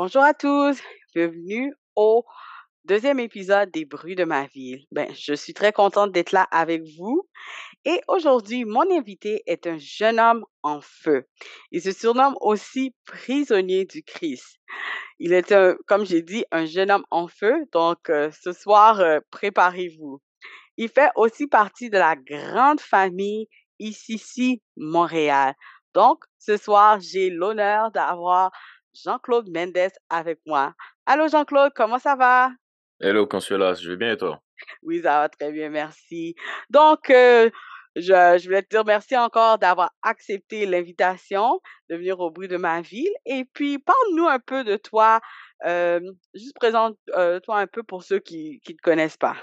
Bonjour à tous, bienvenue au deuxième épisode des bruits de ma ville. Ben, je suis très contente d'être là avec vous. Et aujourd'hui, mon invité est un jeune homme en feu. Il se surnomme aussi prisonnier du Christ. Il est, un, comme j'ai dit, un jeune homme en feu. Donc, euh, ce soir, euh, préparez-vous. Il fait aussi partie de la grande famille ICC Montréal. Donc, ce soir, j'ai l'honneur d'avoir Jean-Claude Mendes avec moi. Allô Jean-Claude, comment ça va? Hello Consuela, je vais bien et toi? Oui, ça va très bien, merci. Donc, euh, je, je, voulais te dire merci encore d'avoir accepté l'invitation de venir au bruit de ma ville. Et puis, parle-nous un peu de toi. Euh, juste présente-toi euh, un peu pour ceux qui ne te connaissent pas.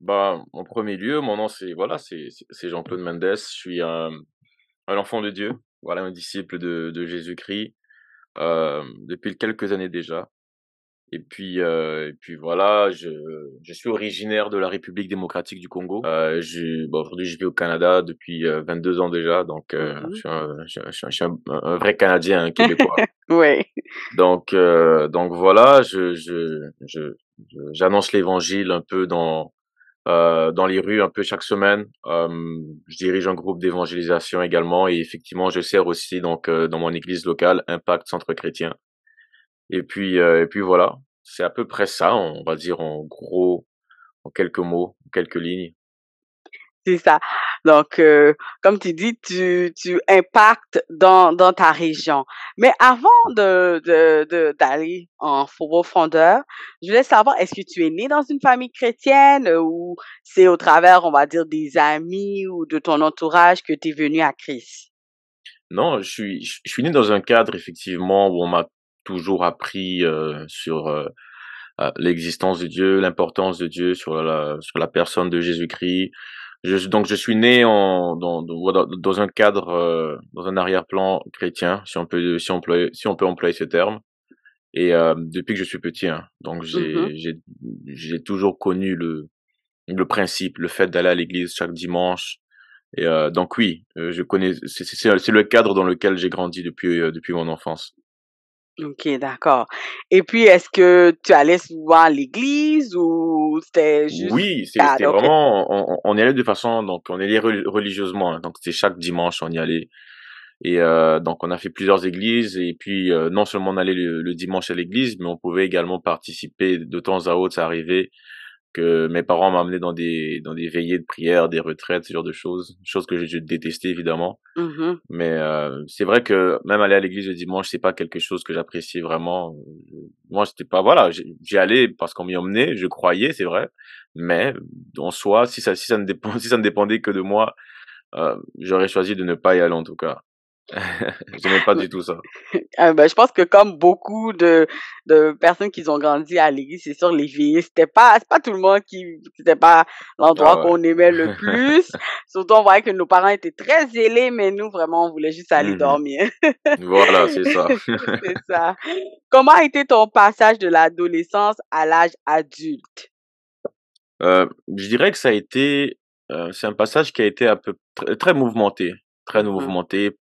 Bah, en premier lieu, mon nom c'est voilà, c'est Jean-Claude Mendes. Je suis un, un, enfant de Dieu, voilà, un disciple de, de Jésus-Christ depuis quelques années déjà. Et puis, euh, et puis voilà, je, je suis originaire de la République démocratique du Congo. Euh, bon, Aujourd'hui, je vis au Canada depuis 22 ans déjà, donc euh, mmh je suis, un, je, suis un, un, vrai Canadien, un Québécois. oui. Donc, euh, donc voilà, je, je, je, j'annonce l'évangile un peu dans euh, dans les rues un peu chaque semaine. Euh, je dirige un groupe d'évangélisation également et effectivement, je sers aussi donc euh, dans mon église locale Impact Centre Chrétien. Et puis et puis voilà, c'est à peu près ça, on va dire en gros, en quelques mots, en quelques lignes. C'est ça. Donc, euh, comme tu dis, tu, tu impactes dans, dans ta région. Mais avant de, de, d'aller en profondeur, je voulais savoir, est-ce que tu es né dans une famille chrétienne ou c'est au travers, on va dire, des amis ou de ton entourage que tu es venu à Christ? Non, je suis, je suis né dans un cadre, effectivement, où on m'a toujours appris euh, sur euh, l'existence de Dieu, l'importance de Dieu, sur la, sur la personne de Jésus-Christ. Je, donc je suis né en, dans, dans un cadre, euh, dans un arrière-plan chrétien, si on peut si on peut si on peut employer ce terme. Et euh, depuis que je suis petit, hein, donc j'ai mmh j'ai j'ai toujours connu le le principe, le fait d'aller à l'église chaque dimanche. Et euh, donc oui, euh, je connais. C'est c'est le cadre dans lequel j'ai grandi depuis euh, depuis mon enfance. OK, d'accord. Et puis, est-ce que tu allais souvent à l'église ou c'était juste... Oui, c'était vraiment, on, on, y allait de façon, donc on y allait religieusement, hein. donc c'était chaque dimanche on y allait. Et euh, donc on a fait plusieurs églises et puis euh, non seulement on allait le, le dimanche à l'église, mais on pouvait également participer de temps à autre, ça arrivait que mes parents m'amenaient dans des dans des veillées de prière, des retraites, ce genre de choses, choses que je, détestais évidemment. Mmh Mais euh, c'est vrai que même aller à l'église le dimanche, c'est pas quelque chose que j'appréciais vraiment. Moi, c'était pas voilà, j'y allais parce qu'on m'y emmenait, je croyais, c'est vrai. Mais en soi, si ça si ça ne dépend si ça ne dépendait que de moi, euh, j'aurais choisi de ne pas y aller en tout cas. J'aimais pas du tout ça. Ah, ben, je pense que comme beaucoup de, de personnes qui ont grandi à l'église, c'est sûr, les vieilles, c'était pas, c'est pas tout le monde qui, c'était pas l'endroit ah qu'on aimait le plus. Surtout, on voyait que nos parents étaient très zélés, mais nous, vraiment, on voulait juste aller mmh dormir. voilà, c'est ça. c'est ça. Comment a été ton passage de l'adolescence à l'âge adulte? Euh, je dirais que ça a été, euh, c'est un passage qui a été un peu très mouvementé, très mmh mouvementé.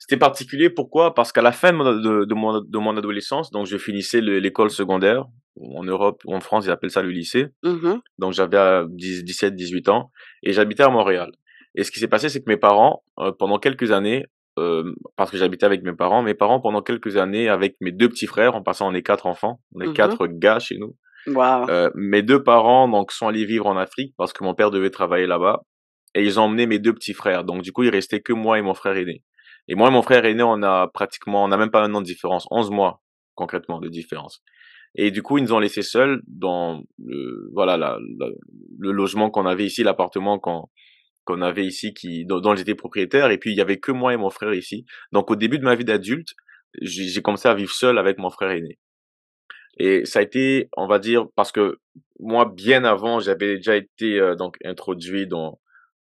C'était particulier, pourquoi? Parce qu'à la fin de mon, de, mon, de mon adolescence, donc je finissais l'école secondaire, en Europe, ou en France, ils appellent ça le lycée. Mmh donc j'avais 17-18 ans, et j'habitais à Montréal. Et ce qui s'est passé, c'est que mes parents, euh, pendant quelques années, euh, parce que j'habitais avec mes parents, mes parents, pendant quelques années, avec mes deux petits frères, en passant, on est quatre enfants, on est mmh quatre gars chez nous. Wow. Euh, mes deux parents donc sont allés vivre en Afrique parce que mon père devait travailler là-bas et ils ont emmené mes deux petits frères. Donc du coup, il restait que moi et mon frère aîné. Et moi et mon frère aîné, on a pratiquement, on a même pas un an de différence, 11 mois concrètement de différence. Et du coup, ils nous ont laissés seuls dans le, voilà, la, le logement qu'on avait ici, l'appartement qu'on qu'on avait ici, qui dont, dont j'étais propriétaire, et puis il y avait que moi et mon frère ici. Donc au début de ma vie d'adulte, j'ai commencé à vivre seul avec mon frère aîné. Et ça a été, on va dire, parce que moi, bien avant, j'avais déjà été euh, donc introduit dans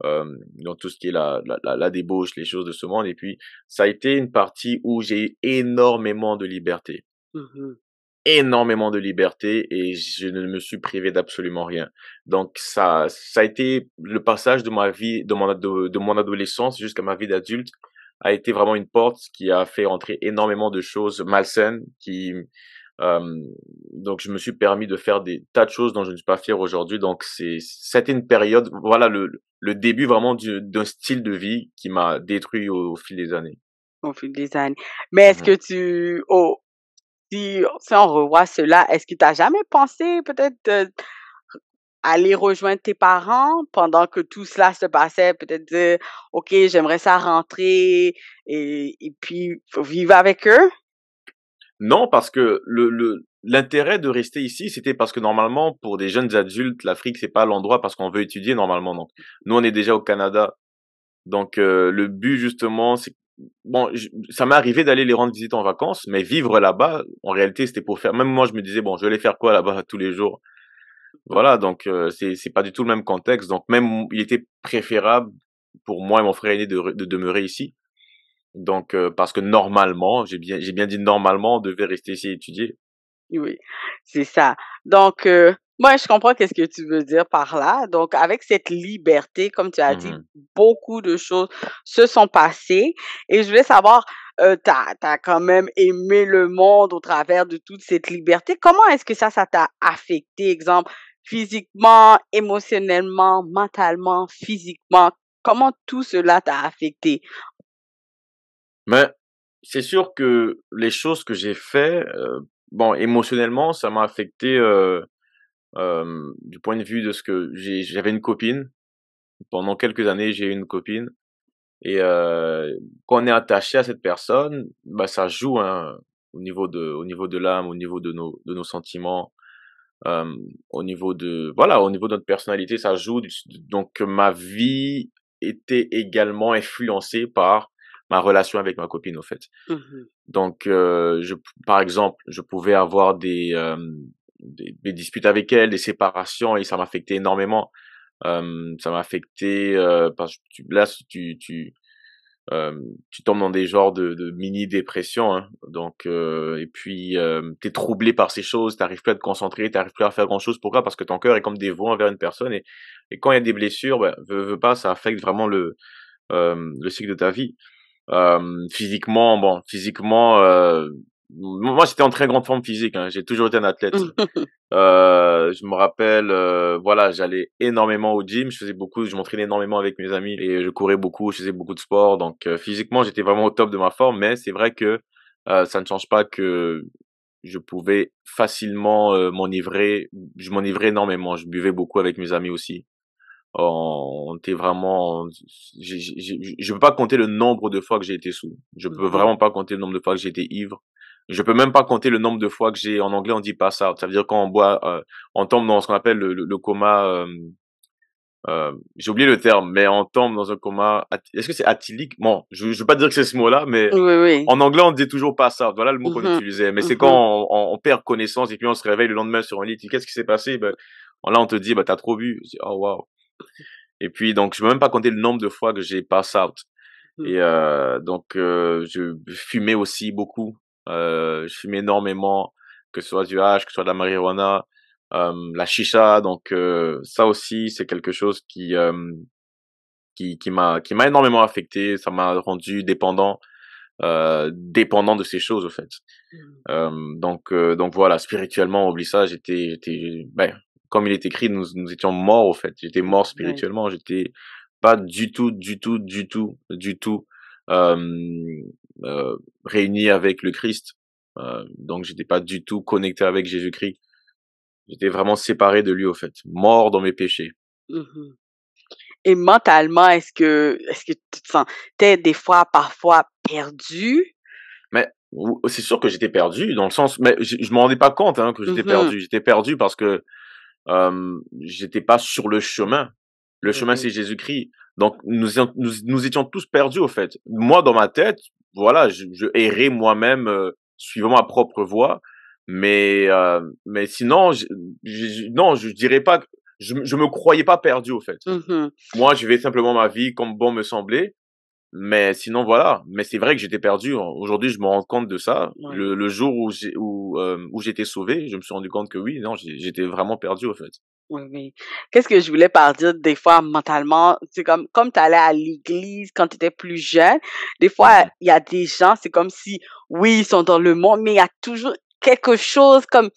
euh, dans tout ce qui est la, la, la, débauche, les choses de ce monde. Et puis, ça a été une partie où j'ai eu énormément de liberté. Mmh énormément de liberté et je ne me suis privé d'absolument rien. Donc, ça, ça a été le passage de ma vie, de mon, de, de mon adolescence jusqu'à ma vie d'adulte a été vraiment une porte qui a fait entrer énormément de choses malsaines qui, donc je me suis permis de faire des tas de choses dont je ne suis pas fier aujourd'hui. Donc c'est c'était une période, voilà le, le début vraiment d'un style de vie qui m'a détruit au, fil des années. Au fil des années. Mais est-ce mmh que tu, oh, si, si on revoit cela, est-ce que tu n'as jamais pensé peut-être aller rejoindre tes parents pendant que tout cela se passait, peut-être dire, OK, j'aimerais ça rentrer et, et puis vivre avec eux? Non, parce que l'intérêt de rester ici, c'était parce que normalement, pour des jeunes adultes, l'Afrique, c'est pas l'endroit parce qu'on veut étudier normalement. Donc, nous, on est déjà au Canada. Donc, euh, le but, justement, c'est bon, ça m'est arrivé d'aller les rendre visite en vacances, mais vivre là-bas, en réalité, c'était pour faire. Même moi, je me disais bon, je vais aller faire quoi là-bas tous les jours? Voilà, donc euh, c'est c'est pas du tout le même contexte. Donc même, il était préférable pour moi et mon frère aîné de, de demeurer ici. Donc, euh, parce que normalement, j'ai bien, j'ai bien dit normalement, on devait rester ici et étudier. Oui, c'est ça. Donc, euh, moi, je comprends qu'est-ce que tu veux dire par là. Donc, avec cette liberté, comme tu as dit, mmh beaucoup de choses se sont passées. Et je voulais savoir, euh, tu as, quand même aimé le monde au travers de toute cette liberté. Comment est-ce que ça, ça t'a affecté, exemple, physiquement, émotionnellement, mentalement, physiquement? Comment tout cela t'a affecté? Mais c'est sûr que les choses que j'ai fait, euh, bon, émotionnellement, ça m'a affecté euh, euh, du point de vue de ce que j'ai, j'avais une copine. Pendant quelques années, j'ai eu une copine. Et euh, quand on est attaché à cette personne, bah ça joue hein, au niveau de, au niveau de l'âme, au niveau de nos, de nos sentiments, au niveau de, voilà, au niveau de notre personnalité, ça joue. Donc ma vie était également influencée par ma relation avec ma copine au fait. Mmh Donc euh, je par exemple, je pouvais avoir des, euh, des, des disputes avec elle, des séparations et ça m'affectait énormément. Euh, ça m'a affecté euh, parce que tu, là tu tu tu tombes dans des genres de, de mini dépression hein. donc euh, et puis euh, t'es troublé par ces choses t'arrives plus à te concentrer t'arrives plus à faire grand chose pourquoi parce que ton cœur est comme dévoué envers une personne et, et quand il y a des blessures ben, veux, veux pas ça affecte vraiment le le cycle de ta vie euh, physiquement, bon, physiquement, euh, moi j'étais en très grande forme physique. Hein, j'ai toujours été un athlète. euh, je me rappelle, euh, voilà, j'allais énormément au gym. Je faisais beaucoup, je m'entraînais énormément avec mes amis et je courais beaucoup. Je faisais beaucoup de sport. Donc euh, physiquement, j'étais vraiment au top de ma forme. Mais c'est vrai que ça ne change pas que je pouvais facilement m'enivrer. Je m'enivrais énormément. Je buvais beaucoup avec mes amis aussi on était vraiment je je peux pas compter le nombre de fois que j'ai été sous. Je peux mmh vraiment pas compter le nombre de fois que j'ai été ivre. Je peux même pas compter le nombre de fois que j'ai en anglais on dit pass out. Ça veut dire quand on boit euh, on tombe dans ce qu'on appelle le, le, coma euh, euh, j'ai oublié le terme mais on tombe dans un coma est-ce que c'est atylique bon je, je veux pas dire que c'est ce mot là mais en anglais on dit toujours pass out. Voilà le mot qu'on mmh utilisait. Mais c'est mmh quand on, on, perd connaissance et puis on se réveille le lendemain sur un lit qu'est-ce qui s'est passé? Ben là on te dit bah t'as trop bu. Oh wow et puis, donc, je ne peux même pas compter le nombre de fois que j'ai pass out. Mmh. Et euh, donc, euh, je fumais aussi beaucoup. Euh, je fumais énormément, que ce soit du hash, que ce soit de la marijuana, la chicha. Donc, ça aussi, c'est quelque chose qui qui qui m'a qui m'a énormément affecté. Ça m'a rendu dépendant. Dépendant de ces choses au fait. Mmh. Euh, donc donc voilà, spirituellement, oublie ça, j'étais j'étais ben comme il est écrit, nous, nous étions morts au fait. J'étais mort spirituellement. J'étais pas du tout, du tout, du tout, du tout euh, euh, réuni avec le Christ. Euh, donc j'étais pas du tout connecté avec Jésus-Christ. J'étais vraiment séparé de lui au fait, mort dans mes péchés. Mmh Et mentalement, est-ce que est-ce que tu te sentais des fois, parfois perdu? Mais c'est sûr que j'étais perdu dans le sens, mais je, je me rendais pas compte hein, que j'étais mmh perdu. J'étais perdu parce que euh, j'étais pas sur le chemin. Le chemin, c'est Jésus-Christ. Donc, nous, nous, nous étions tous perdus, au fait. Moi, dans ma tête, voilà, je, je errais moi-même, euh, suivant ma propre voie. Mais, euh, mais sinon, je, je, non, je dirais pas je, je me croyais pas perdu, au fait. Mhm. Moi, je vais simplement ma vie comme bon me semblait. Mais sinon, voilà. Mais c'est vrai que j'étais perdu. Aujourd'hui, je me rends compte de ça. Ouais. Le, le jour où j'ai où, euh, où j'étais sauvé, je me suis rendu compte que oui, non, j'étais vraiment perdu, au fait. Oui, oui. Qu'est-ce que je voulais par dire des fois mentalement, c'est comme comme tu allais à l'église quand tu étais plus jeune, des fois Mhm. il y a des gens, c'est comme si oui, ils sont dans le monde, mais il y a toujours quelque chose comme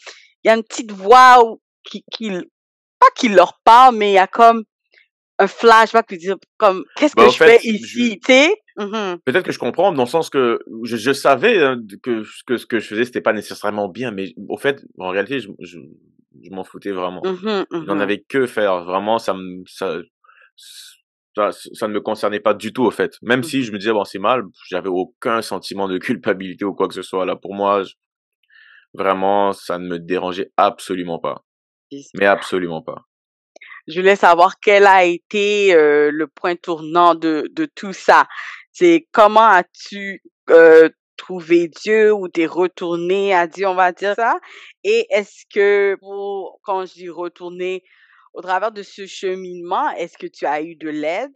il y a une petite voix qui qui pas qui leur parle, mais il y a comme un flashback qui dit comme qu'est-ce Bah, que au je fais fait, ici, tu sais? Mhm. Peut-être que je comprends dans le sens que je, je savais hein, que, que ce que je faisais c'était pas nécessairement bien, mais au fait, en réalité, je, je, je m'en foutais vraiment. Mhm, Je n'en mhm. avais que faire. Vraiment, ça me, ça, ça, ça ne me concernait pas du tout, au fait. Même si Mhm. je me disais, bon, c'est mal, j'avais aucun sentiment de culpabilité ou quoi que ce soit. Là, pour moi, je- vraiment, ça ne me dérangeait absolument pas. Mais absolument pas. Je voulais savoir quel a été euh, le point tournant de, de tout ça. C'est comment as-tu euh, trouvé Dieu ou t'es retourné à Dieu, on va dire ça? Et est-ce que, pour, quand je dis retourner, au travers de ce cheminement, est-ce que tu as eu de l'aide?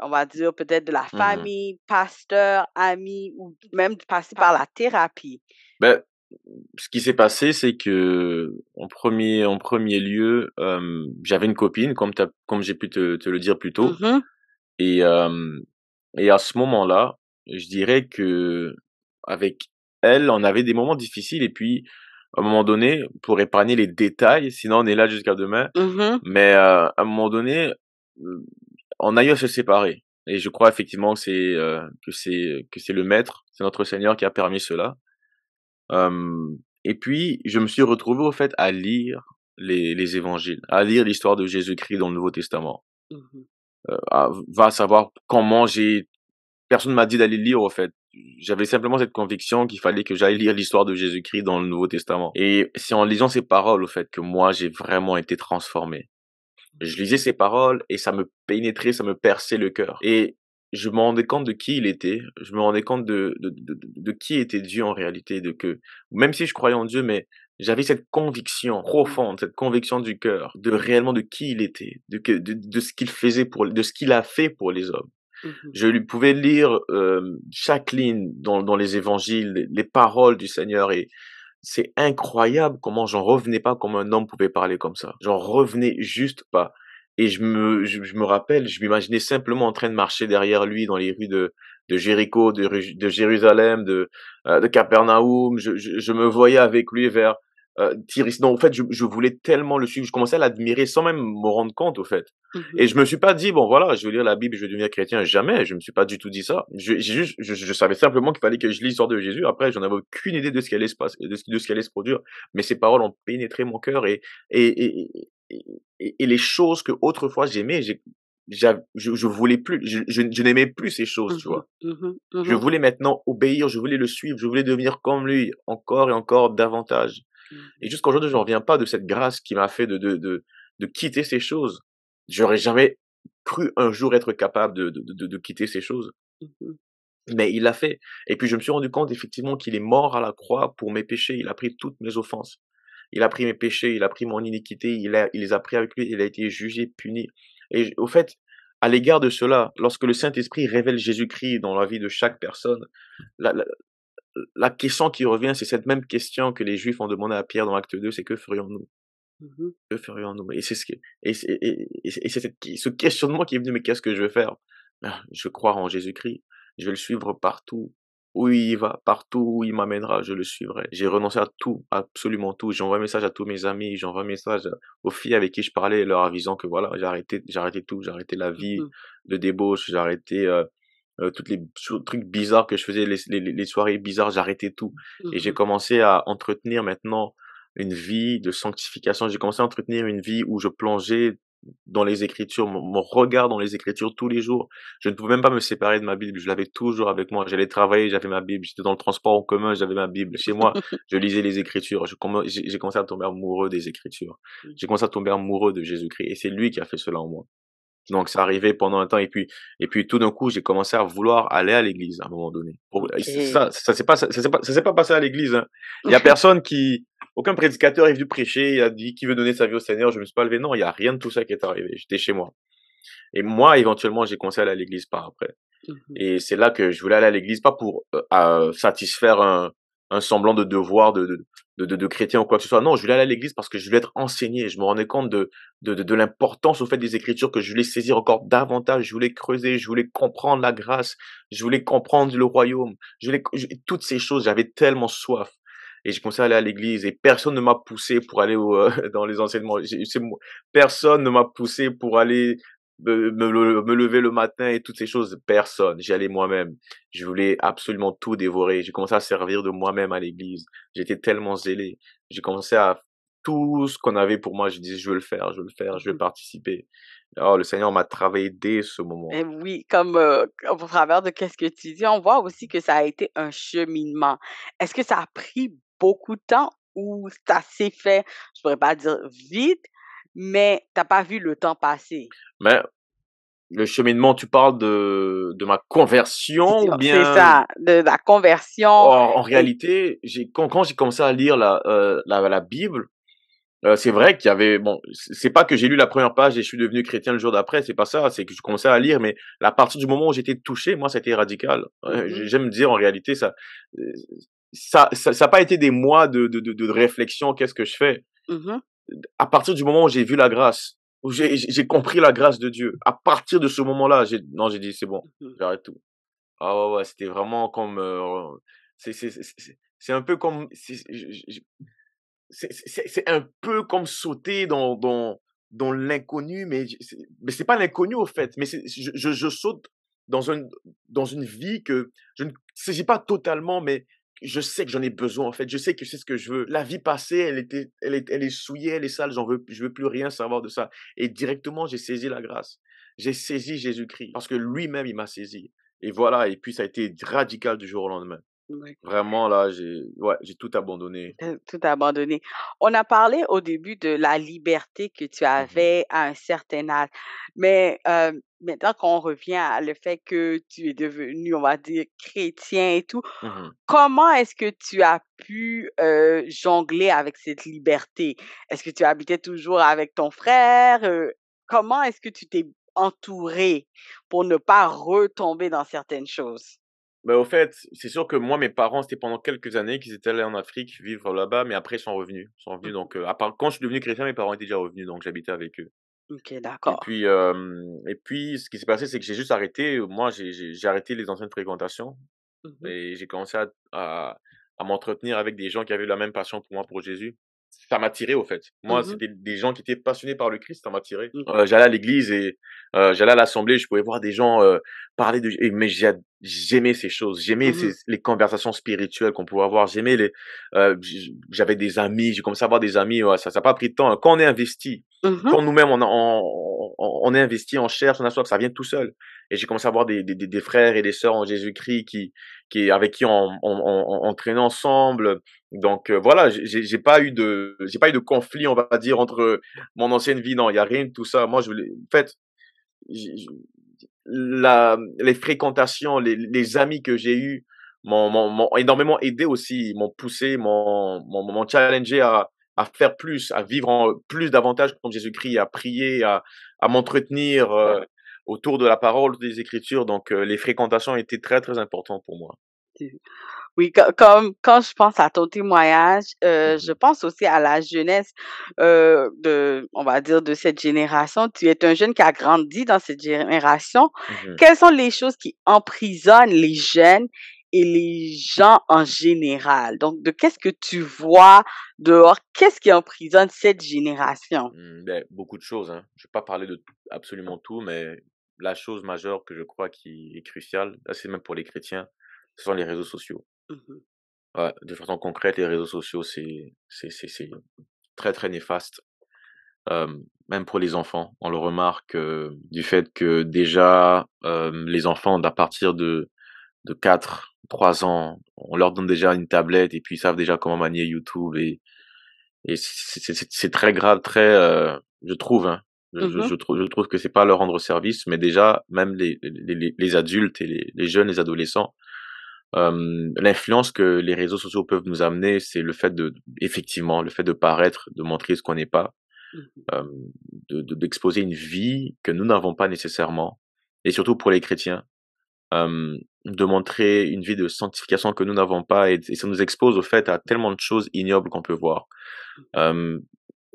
On va dire peut-être de la Mhm. famille, pasteur, amis, ou même de passer par la thérapie. Ben, ce qui s'est passé, c'est que en premier, en premier lieu, euh, j'avais une copine, comme comme j'ai pu te, te le dire plus tôt, Mhm, et euh, et à ce moment-là, je dirais que avec elle, on avait des moments difficiles, et puis à un moment donné, pour épargner les détails, sinon on est là jusqu'à demain, mhm, mais euh, à un moment donné, on a eu à se séparer, et je crois effectivement que c'est euh, que c'est que c'est le Maître, c'est notre Seigneur qui a permis cela. Et puis, je me suis retrouvé au fait à lire les, les évangiles, à lire l'histoire de Jésus-Christ dans le Nouveau Testament. mhm, Euh, à- va savoir comment j'ai... Personne m'a dit d'aller lire au fait. J'avais simplement cette conviction qu'il fallait que j'aille lire l'histoire de Jésus-Christ dans le Nouveau Testament. Et c'est en lisant ces paroles au fait que moi j'ai vraiment été transformé. Je lisais ces paroles et ça me pénétrait, ça me perçait le cœur. Et je me rendais compte de qui il était, je me rendais compte de, de, de, de- qui était Dieu en réalité, de que, même si je croyais en Dieu, mais j'avais cette conviction profonde, cette conviction du cœur, de réellement de qui il était, de, que, de, de ce qu'il faisait pour, de ce qu'il a fait pour les hommes. mhm, Je lui pouvais lire euh, chaque ligne dans, dans les évangiles, les, les paroles du Seigneur et c'est incroyable comment j'en revenais pas comme un homme pouvait parler comme ça. J'en revenais juste pas. Et je me, je, je me rappelle, je m'imaginais simplement en train de marcher derrière lui dans les rues de, de Jéricho, de, de Jérusalem, de, euh, de Capernaum. Je, je, je me voyais avec lui vers euh, Tyris. Non, en fait, je, je voulais tellement le suivre. Je commençais à l'admirer sans même me rendre compte, au fait. mhm. Et je me suis pas dit, bon voilà, je vais lire la Bible, je vais devenir chrétien. Jamais, je me suis pas du tout dit ça. Je, juste, je, je savais simplement qu'il fallait que je lise l'histoire de Jésus. Après, j'en avais aucune idée de ce qui allait se passer, de ce, de ce qui allait se produire. Mais ces paroles ont pénétré mon cœur et, et, et, et, les choses que autrefois j'aimais, j'ai, je, je voulais plus, je, je, je n'aimais plus ces choses, tu vois. Mhm, mhm, Je mhm, voulais maintenant obéir, je voulais le suivre, je voulais devenir comme lui, encore et encore davantage. Et jusqu'à aujourd'hui, je ne reviens pas de cette grâce qui m'a fait de, de, de, de quitter ces choses. J'aurais jamais cru un jour être capable de, de, de, de quitter ces choses. Mais il l'a fait. Et puis je me suis rendu compte effectivement qu'il est mort à la croix pour mes péchés. Il a pris toutes mes offenses. Il a pris mes péchés, il a pris mon iniquité, il, a, il les a pris avec lui, il a été jugé, puni. Et au fait, à l'égard de cela, lorsque le Saint-Esprit révèle Jésus-Christ dans la vie de chaque personne, la, la, la question qui revient, c'est cette même question que les Juifs ont demandé à Pierre dans Acte 2, c'est que ferions-nous? Mhm. Que ferions-nous? Et c'est ce, qui- et c'est et- et- et c'est- cette- ce questionnement qui est venu, mais qu'est-ce que je vais faire? Ah, Je vais croire en Jésus-Christ, je vais le suivre partout où il va, partout où il m'amènera, je le suivrai. J'ai renoncé à tout, absolument tout. J'envoie un message à tous mes amis, j'envoie un message aux filles avec qui je parlais, leur avisant que voilà, j'ai arrêté, j'ai arrêté tout, j'ai arrêté la vie Mhm. de débauche, j'ai arrêté euh, euh, toutes les trucs bizarres que je faisais, les, les, les soirées bizarres, arrêté tout. Et j'ai commencé à entretenir maintenant une vie de sanctification. J'ai commencé à entretenir une vie où je plongeais dans les Écritures, mon, mon regard dans les Écritures tous les jours. Je ne pouvais même pas me séparer de ma Bible. Je l'avais toujours avec moi. J'allais travailler, j'avais ma Bible. J'étais dans le transport en commun, j'avais ma Bible. Chez moi, je lisais les Écritures. J'ai commencé à tomber amoureux des Écritures. J'ai commencé à tomber amoureux de Jésus-Christ. Et c'est lui qui a fait cela en moi. Donc, c'est arrivé pendant un temps et puis et puis tout d'un coup, j'ai commencé à vouloir aller à l'église à un moment donné. Ça, ça s'est pas, ça pas, ça pas passé à l'église. Hein. Il y a personne qui, aucun prédicateur est venu prêcher, il a dit qui veut donner sa vie au Seigneur. Je me suis pas levé. Non, il y a rien de tout ça qui est arrivé. J'étais chez moi. Et moi, éventuellement, j'ai commencé à aller à l'église par après. Mhm. Et c'est là que je voulais aller à l'église, pas pour euh, euh, satisfaire un, un semblant de devoir de, de, de, de, de chrétien ou quoi que ce soit. Non, je voulais aller à l'église parce que je voulais être enseigné. Je me rendais compte de, de, de, de l'importance au fait des Écritures, que je voulais saisir encore davantage. Je voulais creuser, je voulais comprendre la grâce, je voulais comprendre le royaume. Je voulais, je- toutes ces choses, j'avais tellement soif. Et j'ai commencé à aller à l'église et personne ne m'a poussé pour aller au, euh, dans les enseignements. Personne ne m'a poussé pour aller me, me, le- me lever le matin et toutes ces choses. Personne. J'y allais moi-même. Je voulais absolument tout dévorer. J'ai commencé à servir de moi-même à l'église. J'étais tellement zélé. J'ai commencé à tout ce qu'on avait pour moi. Je disais, je veux le faire, je veux le faire, je veux Mhm. participer. Oh, le Seigneur m'a travaillé dès ce moment. Et oui, comme euh, au travers de qu'est-ce que tu dis, on voit aussi que ça a été un cheminement. Est-ce que ça a pris beaucoup de temps ou ça s'est fait, je pourrais pas dire vite, mais t'as pas vu le temps passer? Mais le cheminement, tu parles de, de ma conversion ou C'est bien ça, de la conversion. Oh, en réalité, j'ai quand, quand j'ai commencé à lire la euh, la, la Bible, euh, c'est vrai qu'il y avait bon, c'est c'est pas que j'ai lu la première page et je suis devenu chrétien le jour d'après, c'est pas ça, c'est que je commençais à lire, mais à partir du moment où j'étais touché, moi, c'était radical. Euh, Mhm. J'aime dire en réalité ça, ça, ça, ça a pas été des mois de de de, de réflexion. Qu'est-ce que je fais? Mhm. À partir du moment où j'ai vu la grâce, où j'ai compris la grâce de Dieu, à partir de ce moment-là, j'ai non, j'ai dit c'est bon, Mhm. j'arrête tout. Ah ouais, ouais, c'était vraiment comme euh, c'est un peu comme c'est un peu comme sauter dans dans dans l'inconnu mais mais c'est pas l'inconnu au fait mais je, je je saute dans un dans une vie que je ne saisis pas totalement mais je sais que j'en ai besoin en fait. Je sais que c'est ce que je veux. La vie passée elle était elle est elle est souillée elle est sale j'en veux je veux plus rien savoir de ça. Et directement j'ai saisi la grâce. J'ai saisi Jésus-Christ parce que lui-même il m'a saisi. Et voilà et puis ça a été radical du jour au lendemain. Ouais. Vraiment, là, j'ai ouais, j'ai tout abandonné. T'as tout abandonné. On a parlé au début de la liberté que tu Mmh avais à un certain âge, mais euh, maintenant qu'on revient à le fait que tu es devenu, on va dire, chrétien et tout, Mmh comment est-ce que tu as pu euh, jongler avec cette liberté? Est-ce que tu habitais toujours avec ton frère? Euh, comment est-ce que tu t'es entouré pour ne pas retomber dans certaines choses? Mais au fait, c'est sûr que moi, mes parents, c'était pendant quelques années qu'ils étaient allés en Afrique vivre là-bas, mais après, ils sont revenus. Ils sont revenus, Mhm. donc, à part quand je suis devenu chrétien, mes parents étaient déjà revenus, donc j'habitais avec eux. Ok, Et d'accord. puis, et puis, ce qui s'est passé, c'est que j'ai juste arrêté, moi, j'ai j'ai j'ai arrêté les anciennes fréquentations Mhm. et j'ai commencé à à à m'entretenir avec des gens qui avaient la même passion pour moi, pour Jésus. Ça m'a tiré, au fait. Moi, Mhm. c'était des gens qui étaient passionnés par le Christ, ça m'a tiré. Mhm. Heu, j'allais à l'église et j'allais à l'assemblée, je pouvais voir des gens, parler de et mais j'a j'aimais ces choses. J'aimais ces Mhm. les conversations spirituelles qu'on pouvait avoir. J'aimais les j j'avais des amis, j'ai commencé à avoir des amis, ouais, ça ça a pas pris de temps. Quand on est investi, Quand nous-mêmes on est investi, on cherche, on a soif, ça vient tout seul. Et j'ai commencé à avoir des frères et des sœurs en Jésus-Christ qui avec qui on on traînait ensemble. Donc heu, voilà, j'ai pas eu de pas eu de conflit, on va dire, entre mon ancienne vie. Non, il y a rien de tout ça. Moi, je voulais en fait, les fréquentations, les les amis que j'ai eus m'ont énormément aidé aussi, m'ont poussé, m'ont challengé à à faire plus, à vivre en plus davantage comme Jésus-Christ, à prier, à à m'entretenir, heu, autour de la parole, des Écritures. Donc heu, les fréquentations étaient très, très importantes pour moi. Oui, co- comme quand je pense à ton témoignage, euh, je Mmh pense aussi à la jeunesse euh, de, on va dire, de cette génération. Tu es un jeune qui a grandi dans cette génération. Mmh Quelles sont les choses qui emprisonnent les jeunes et les gens en général? Donc, de qu'est-ce que tu vois dehors? Qu'est-ce qui emprisonne cette génération? Mmh, beh, beaucoup de choses, hein. Je vais pas parler de absolument tout, mais la chose majeure que je crois qui est cruciale, c'est même pour les chrétiens, ce sont les réseaux sociaux. Ouais, de façon concrète, les réseaux sociaux, c'est très, très néfaste. Même pour les enfants. On le remarque, du fait que déjà, les enfants à partir de de 4-3 ans, on leur donne déjà une tablette et puis ils savent déjà comment manier YouTube et et c'est très grave, très, heu, je trouve, hein, Je, Mmh je trouve, je trouve que c'est pas leur rendre service, mais déjà, même les, les, les- adultes et les, les jeunes, les adolescents, euh, l'influence que les réseaux sociaux peuvent nous amener, c'est le fait de, effectivement, le fait de paraître, de montrer ce qu'on n'est pas, Mmh euh, de, de- d'exposer une vie que nous n'avons pas nécessairement, et surtout pour les chrétiens, euh, de montrer une vie de sanctification que nous n'avons pas, et, et ça nous expose au fait à tellement de choses ignobles qu'on peut voir. Euh,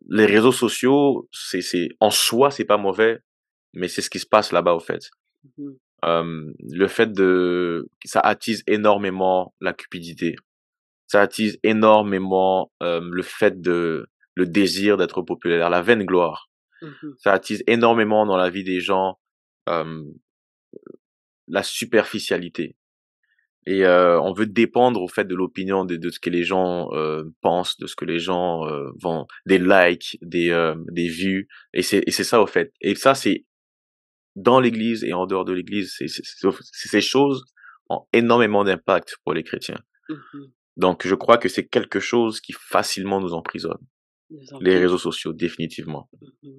les réseaux sociaux, c'est, c'est, en soi, c'est pas mauvais, mais c'est ce qui se passe là-bas, au fait. Mmh Euh, le fait de, ça attise énormément la cupidité. Ça attise énormément le fait de, le désir d'être populaire, la vaine gloire. Mmh Ça attise énormément dans la vie des gens la superficialité. Et euh, on veut dépendre au fait de l'opinion de, de ce que les gens euh, pensent, de ce que les gens euh, vont, des likes, des euh, des vues. Et c'est et c'est ça au fait. Et ça c'est dans l'Église et en dehors de l'Église. C'est c'est- c'est- c'est- ces choses ont énormément d'impact pour les chrétiens. Mmh Donc je crois que c'est quelque chose qui facilement nous emprisonne. Nous Les réseaux sociaux, définitivement. Mmh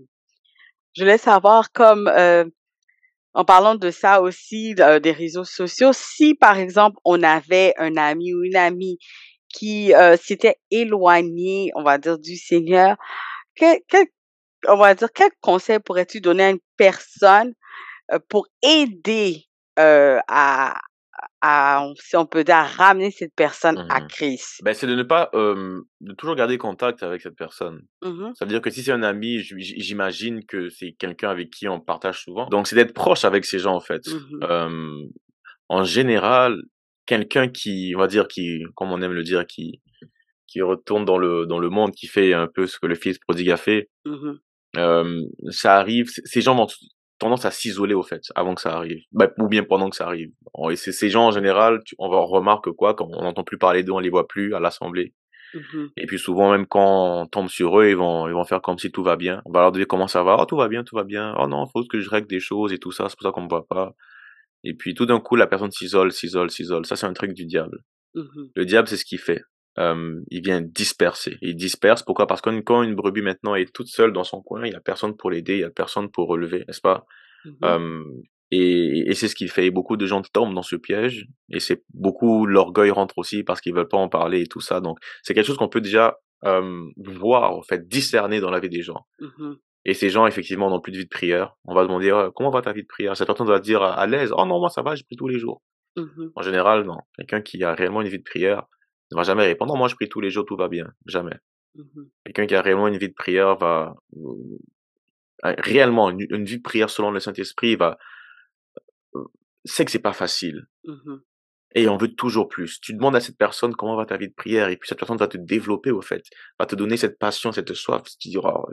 Je voulais savoir comme, heu, en parlant de ça aussi, de des réseaux sociaux, si par exemple on avait un ami ou une amie qui, heu, s'était éloigné, on va dire, du Seigneur, quel quel on va dire, quel conseil pourrais-tu donner à une personne, heu, pour aider, heu, à à si on peut dire, à ramener cette personne à Mhm. Christ? Ben, c'est de ne pas, euh, de toujours garder contact avec cette personne. Mmh Ça veut dire que si c'est un ami, j'imagine que c'est quelqu'un avec qui on partage souvent. Donc, c'est d'être proche avec ces gens, en fait. Mmh Euh, en général, quelqu'un qui, on va dire, qui, comme on aime le dire, qui, qui retourne dans le, dans le monde, qui fait un peu ce que le fils prodigue a fait, Mmh euh, ça arrive, ces gens ont tendance à s'isoler, au fait, avant que ça arrive. Bah, ou bien pendant que ça arrive. Et c'est ces gens, en général, tu- on remarque quoi, quand on n'entend plus parler d'eux, on les voit plus à l'assemblée. Mmh Et puis souvent, même quand on tombe sur eux, ils vont, ils vont faire comme si tout va bien. On va leur dire comment ça va. Oh, tout va bien, tout va bien. Oh non, faut que je règle des choses et tout ça. C'est pour ça qu'on me voit pas. Et puis tout d'un coup, la personne s'isole, s'isole, s'isole. Ça, c'est un truc du diable. Mmh Le diable, c'est ce qu'il fait. Euh, il vient disperser. Il disperse. Pourquoi? Parce que quand une brebis maintenant est toute seule dans son coin, il y a personne pour l'aider, il y a personne pour relever, n'est-ce pas? Mmh euh, et, et c'est ce qu'il fait. Beaucoup de gens tombent dans ce piège. Et c'est beaucoup l'orgueil rentre aussi parce qu'ils veulent pas en parler et tout ça. Donc c'est quelque chose qu'on peut déjà euh, voir, en fait, discerner dans la vie des gens. Mmh Et ces gens, effectivement, n'ont plus de vie de prière. On va demander comment va ta vie de prière? Cette personne va dire à, à l'aise, oh non, moi ça va, je prie tous les jours. Mmh En général, non. Quelqu'un qui a réellement une vie de prière ne va jamais répondre, moi je prie tous les jours, tout va bien. Jamais. Mmh Quelqu'un qui a réellement une vie de prière va euh, réellement une, une vie de prière selon le Saint-Esprit va sait que c'est pas facile Mmh et on veut toujours plus. Tu demandes à cette personne comment va ta vie de prière et puis cette personne va te développer au fait, va te donner cette passion, cette soif, tu diras oh,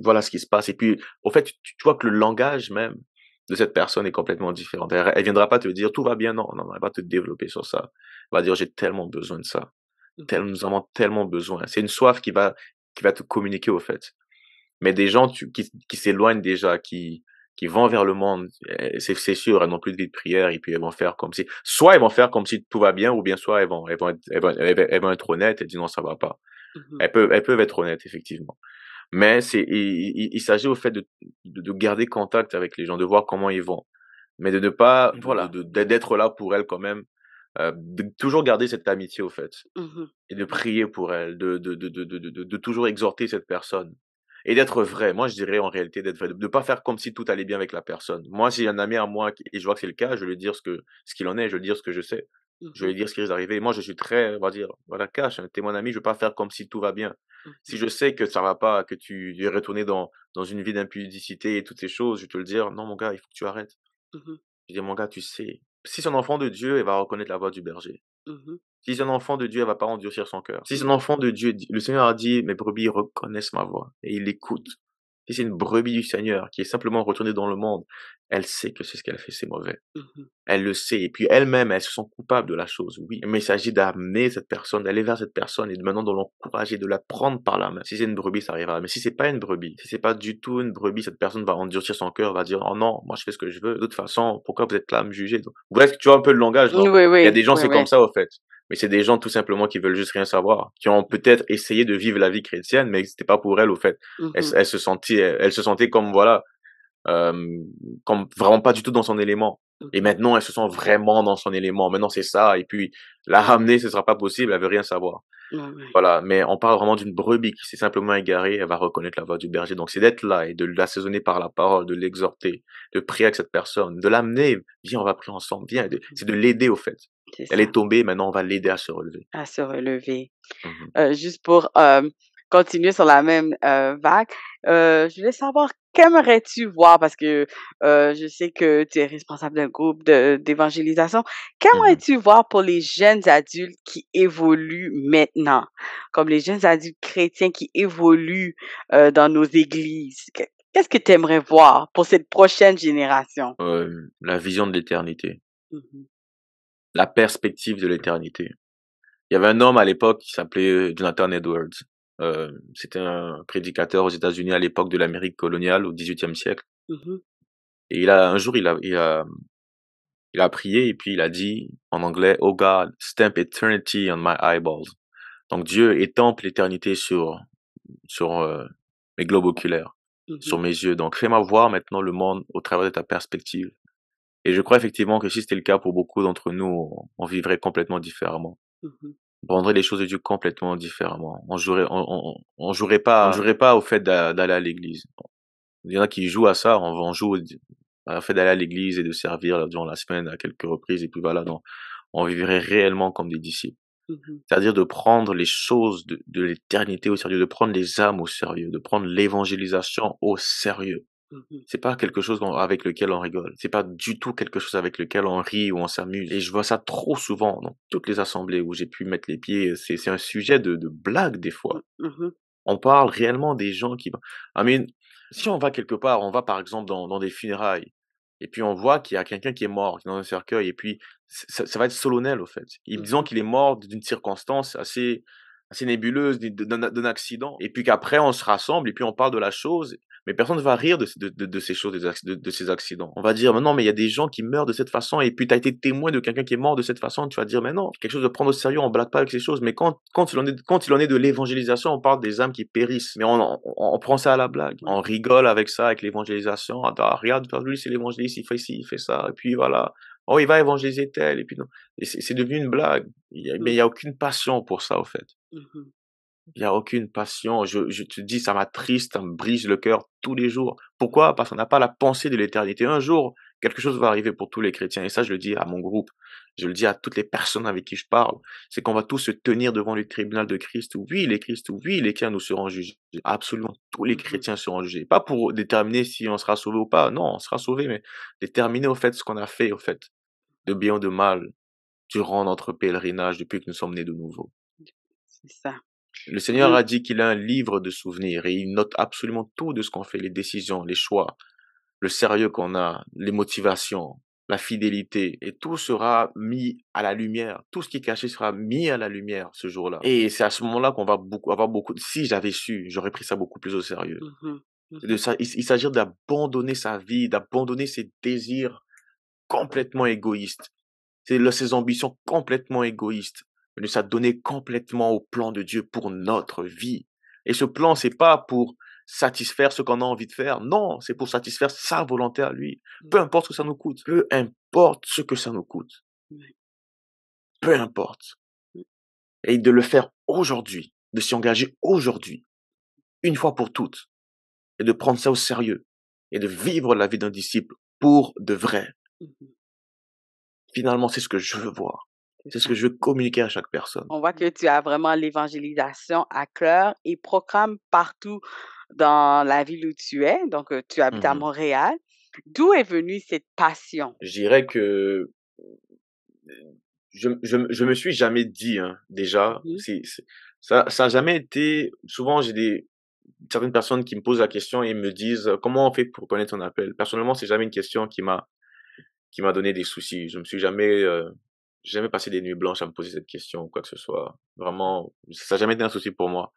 voilà ce qui se passe et puis au fait tu, tu vois que le langage même de cette personne est complètement différent. Elle, elle viendra pas te dire tout va bien, non, non, elle va te développer sur ça. Elle va dire j'ai tellement besoin de ça, Tel- nous avons tellement besoin. C'est une soif qui va qui va te communiquer au fait. Mais des gens tu- qui, qui s'éloignent déjà, qui, qui vont vers le monde, euh, c'est sûr, elles n'ont plus de vie de prière et puis elles vont faire comme si, soit elles vont faire comme si tout va bien, ou bien soit elles vont, elles vont, être, elles vont, elles vont- elles vont être honnêtes et dire non, ça va pas. Mmh Elles peuvent, elles peuvent être honnêtes, effectivement. Mais c'est, il, il, il s'agit au fait de, de, de garder contact avec les gens, de voir comment ils vont. Mais de ne pas, voilà, de, de- d'être là pour elles quand même, euh, de toujours garder cette amitié au fait Mmh et de prier pour elle, de, de, de, de, de, de, de toujours exhorter cette personne. Et d'être vrai. Moi, je dirais en réalité d'être vrai. De ne pas faire comme si tout allait bien avec la personne. Moi, si j'ai un ami à moi et je vois que c'est le cas, je vais lui dire ce que ce qu'il en est, je vais lui dire ce que je sais. Je vais lui dire ce qui risque d'arriver. Moi, je suis très, on va dire, voilà, cash. Hein, T'es mon ami, je vais pas faire comme si tout va bien. Si je sais que ça va pas, que tu es retourné dans, dans une vie d'impudicité et toutes ces choses, je vais te le dire, non, mon gars, il faut que tu arrêtes. Mmh Je dis, mon gars, tu sais, si c'est un enfant de Dieu, il va reconnaître la voix du berger. Mmh Si c'est un enfant de Dieu, elle va pas endurcir son cœur. Si c'est un enfant de Dieu, le Seigneur a dit, mes brebis reconnaissent ma voix et ils l'écoutent. Si c'est une brebis du Seigneur qui est simplement retournée dans le monde, elle sait que c'est ce qu'elle fait, c'est mauvais. Mmh Elle le sait. Et puis elle-même, elle se sent coupable de la chose, oui. Mais il s'agit d'amener cette personne, d'aller vers cette personne et de maintenant de l'encourager, de la prendre par la main. Si c'est une brebis, ça arrivera. Mais si c'est pas une brebis, si c'est pas du tout une brebis, cette personne va endurcir son cœur, va dire, oh non, moi je fais ce que je veux. De toute façon, pourquoi vous êtes là à me juger? Donc, Bref, tu vois un peu le langage? Oui, Il y a des gens, oui, c'est comme ça, au fait. Mais c'est des gens tout simplement qui veulent juste rien savoir, qui ont peut-être essayé de vivre la vie chrétienne, mais c'était pas pour elles au fait. Elle, Mhm. elle se sentait, elle se sentait comme voilà, euh, comme vraiment pas du tout dans son élément. Et maintenant, elle se sent vraiment dans son élément. Maintenant, c'est ça. Et puis, la ramener, ce sera pas possible. Elle veut rien savoir. Ouais, ouais. Voilà. Mais on parle vraiment d'une brebis qui s'est simplement égarée. Elle va reconnaître la voix du berger. Donc, c'est d'être là et de l'assaisonner par la parole, de l'exhorter, de prier avec cette personne, de l'amener. Viens, on va prier ensemble. Viens. C'est de l'aider au fait. Elle est tombée. Maintenant, on va l'aider à se relever. à se relever. Mhm. Euh, juste pour euh, continuer sur la même euh, vague, je voulais savoir qu'aimerais-tu voir? Parce que euh, je sais que tu es responsable d'un groupe d'évangélisation. Mhm. Qu'aimerais-tu voir pour les jeunes adultes qui évoluent maintenant, comme les jeunes adultes chrétiens qui évoluent euh, dans nos églises? Que- Qu'est-ce que tu aimerais voir pour cette prochaine génération? Euh, la vision de l'éternité. Mhm. La perspective de l'éternité. Il y avait un homme à l'époque qui s'appelait Jonathan Edwards. Euh, C'était un prédicateur aux États-Unis à l'époque de l'Amérique coloniale au XVIIIe siècle. Mhm. Et il a un jour, il a, il a, il a prié et puis il a dit en anglais, Oh God, stamp eternity on my eyeballs. Donc Dieu étampe l'éternité sur sur euh, mes globes oculaires, sur Mhm. mes yeux. Donc fais-moi voir maintenant le monde au travers de ta perspective. Et je crois effectivement que si c'était le cas pour beaucoup d'entre nous, on, vivrait complètement différemment. On prendrait les choses de Dieu complètement différemment. On jouerait, on, on, on jouerait pas, on jouerait pas au fait d'a- d'aller à l'église. Il y en a qui jouent à ça, on, on joue au fait d'aller à l'église et de servir durant la semaine à quelques reprises et puis voilà, non. On vivrait réellement comme des disciples. Mhm. C'est-à-dire de prendre les choses de, de l'éternité au sérieux, de prendre les âmes au sérieux, de prendre l'évangélisation au sérieux. Mhm. C'est pas quelque chose avec lequel on rigole. C'est pas du tout quelque chose avec lequel on rit ou on s'amuse. Et je vois ça trop souvent dans toutes les assemblées où j'ai pu mettre les pieds. C'est, c'est un sujet de, de blague des fois. Mhm. On parle réellement des gens qui... I mean, si on va quelque part, on va par exemple dans, dans des funérailles, et puis on voit qu'il y a quelqu'un qui est mort qui est dans un cercueil, et puis ça, ça va être solennel au fait. Et disons qu'il est mort d'une circonstance assez, assez nébuleuse, d'un accident, et puis qu'après on se rassemble, et puis on parle de la chose, mais personne ne va rire de, de, de, de ces choses, de, de ces accidents. On va dire, mais non, mais il y a des gens qui meurent de cette façon, et puis tu as été témoin de quelqu'un qui est mort de cette façon, tu vas dire, mais non, quelque chose de prendre au sérieux, on blague pas avec ces choses, mais quand, quand, il, en est, quand il en est de l'évangélisation, on parle des âmes qui périssent, mais on, on, on prend ça à la blague, on rigole avec ça, avec l'évangélisation, ah, regarde, lui c'est l'évangéliste, il fait ci, il fait ça, et puis voilà, oh, il va évangéliser tel, et puis non. Et c'est devenu une blague, il y a- mais il n'y a aucune passion pour ça, au fait. Mhm. Il y a aucune passion. Je, je te dis, ça m'attriste, ça me brise le cœur tous les jours. Pourquoi? Parce qu'on n'a pas la pensée de l'éternité. Un jour, quelque chose va arriver pour tous les chrétiens. Et ça, je le dis à mon groupe. Je le dis à toutes les personnes avec qui je parle. C'est qu'on va tous se tenir devant le tribunal de Christ. Oui, les Christ, oui, les chrétiens nous seront jugés. Absolument. Tous les Mhm. chrétiens seront jugés. Pas pour déterminer si on sera sauvé ou pas. Non, on sera sauvé, mais déterminer au fait ce qu'on a fait, au fait, de bien ou de mal, durant notre pèlerinage depuis que nous sommes nés de nouveau. C'est ça. Le Seigneur a dit qu'il a un livre de souvenirs et il note absolument tout de ce qu'on fait, les décisions, les choix, le sérieux qu'on a, les motivations, la fidélité, et tout sera mis à la lumière. Tout ce qui est caché sera mis à la lumière ce jour-là. Et c'est à ce moment-là qu'on va beaucoup, avoir beaucoup, si j'avais su, j'aurais pris ça beaucoup plus au sérieux. De ça, il, il s'agit d'abandonner sa vie, d'abandonner ses désirs complètement égoïstes, c'est ses ambitions complètement égoïstes, de s'adonner complètement au plan de Dieu pour notre vie. Et ce plan, c'est pas pour satisfaire ce qu'on a envie de faire. Non, c'est pour satisfaire sa volonté à lui. Peu importe ce que ça nous coûte. Peu importe ce que ça nous coûte. Peu importe. Et de le faire aujourd'hui, de s'y engager aujourd'hui, une fois pour toutes, et de prendre ça au sérieux, et de vivre la vie d'un disciple pour de vrai. Mhm. Finalement, c'est ce que je veux voir. C'est ce que je veux communiquer à chaque personne. On voit que tu as vraiment l'évangélisation à cœur et programme partout dans la ville où tu es. Donc, euh, tu habites à Mhm. Montréal. D'où est venue cette passion? Je dirais que je, je, je me suis jamais dit, hein, déjà, c'est, c'est- ça, ça a jamais été, souvent j'ai des, certaines personnes qui me posent la question et me disent, comment on fait pour connaître ton appel? Personnellement, c'est jamais une question qui m'a, qui m'a donné des soucis. Je me suis jamais, euh, jamais passé des nuits blanches à me poser cette question ou quoi que ce soit. Vraiment, ça n'a jamais été un souci pour moi.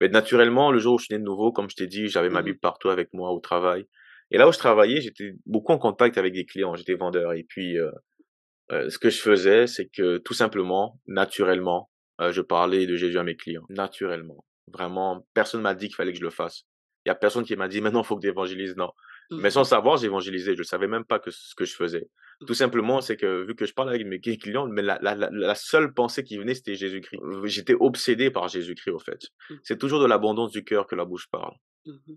Mais naturellement, le jour où je suis né de nouveau, comme je t'ai dit, j'avais ma Mhm. Bible partout avec moi au travail. Et là où je travaillais, j'étais beaucoup en contact avec des clients. J'étais vendeur. Et puis, euh, ce que je faisais, c'est que tout simplement, naturellement, je parlais de Jésus à mes clients. Naturellement. Vraiment, personne m'a dit qu'il fallait que je le fasse. Il y a personne qui m'a dit, maintenant, il faut que tu évangélises. Non. Mais mmh. sans savoir, j'évangélisais. Je ne savais même pas que ce que je faisais. Tout simplement, c'est que vu que je parle avec mes clients, mais la, la, la seule pensée qui venait, c'était Jésus-Christ. J'étais obsédé par Jésus-Christ, au fait. Mmh. C'est toujours de l'abondance du cœur que la bouche parle. Mmh